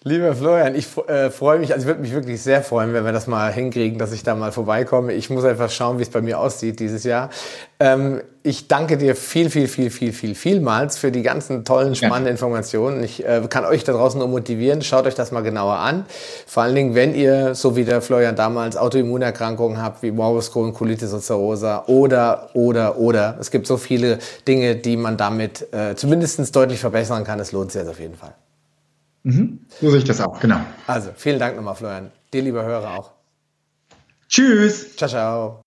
Lieber Florian, ich äh, freue mich, also ich würde mich wirklich sehr freuen, wenn wir das mal hinkriegen, dass ich da mal vorbeikomme. Ich muss einfach schauen, wie es bei mir aussieht dieses Jahr. Ähm, ich danke dir viel, viel, viel, viel, viel, vielmals für die ganzen tollen, spannenden. Informationen. Ich äh, kann euch da draußen nur motivieren. Schaut euch das mal genauer an. Vor allen Dingen, wenn ihr, so wie der Florian damals, Autoimmunerkrankungen habt, wie Morbus Crohn, Colitis ulcerosa oder, oder, oder. Es gibt so viele Dinge, die man damit äh, zumindest deutlich verbessern kann. Es lohnt sich auf jeden Fall. Mhm. So sehe ich das auch, genau. Also, vielen Dank nochmal, Florian. Dir, lieber Hörer, auch. Tschüss. Ciao, ciao.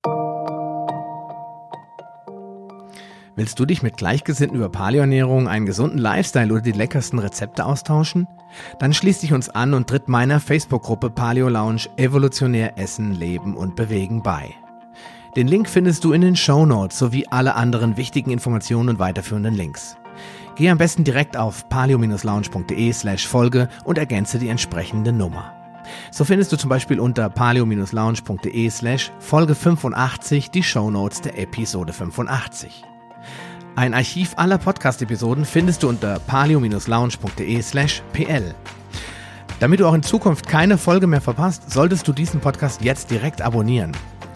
Willst du dich mit Gleichgesinnten über Paleoernährung, einen gesunden Lifestyle oder die leckersten Rezepte austauschen? Dann schließ dich uns an und tritt meiner Facebook-Gruppe Paleo Lounge Evolutionär Essen, Leben und Bewegen bei. Den Link findest du in den Show Notes sowie alle anderen wichtigen Informationen und weiterführenden Links. Geh am besten direkt auf paleo-lounge.de slash Folge und ergänze die entsprechende Nummer. So findest du zum Beispiel unter paleo-lounge.de slash Folge 85 die Shownotes der Episode 85. Ein Archiv aller Podcast-Episoden findest du unter paleo-lounge.de slash pl. Damit du auch in Zukunft keine Folge mehr verpasst, solltest du diesen Podcast jetzt direkt abonnieren.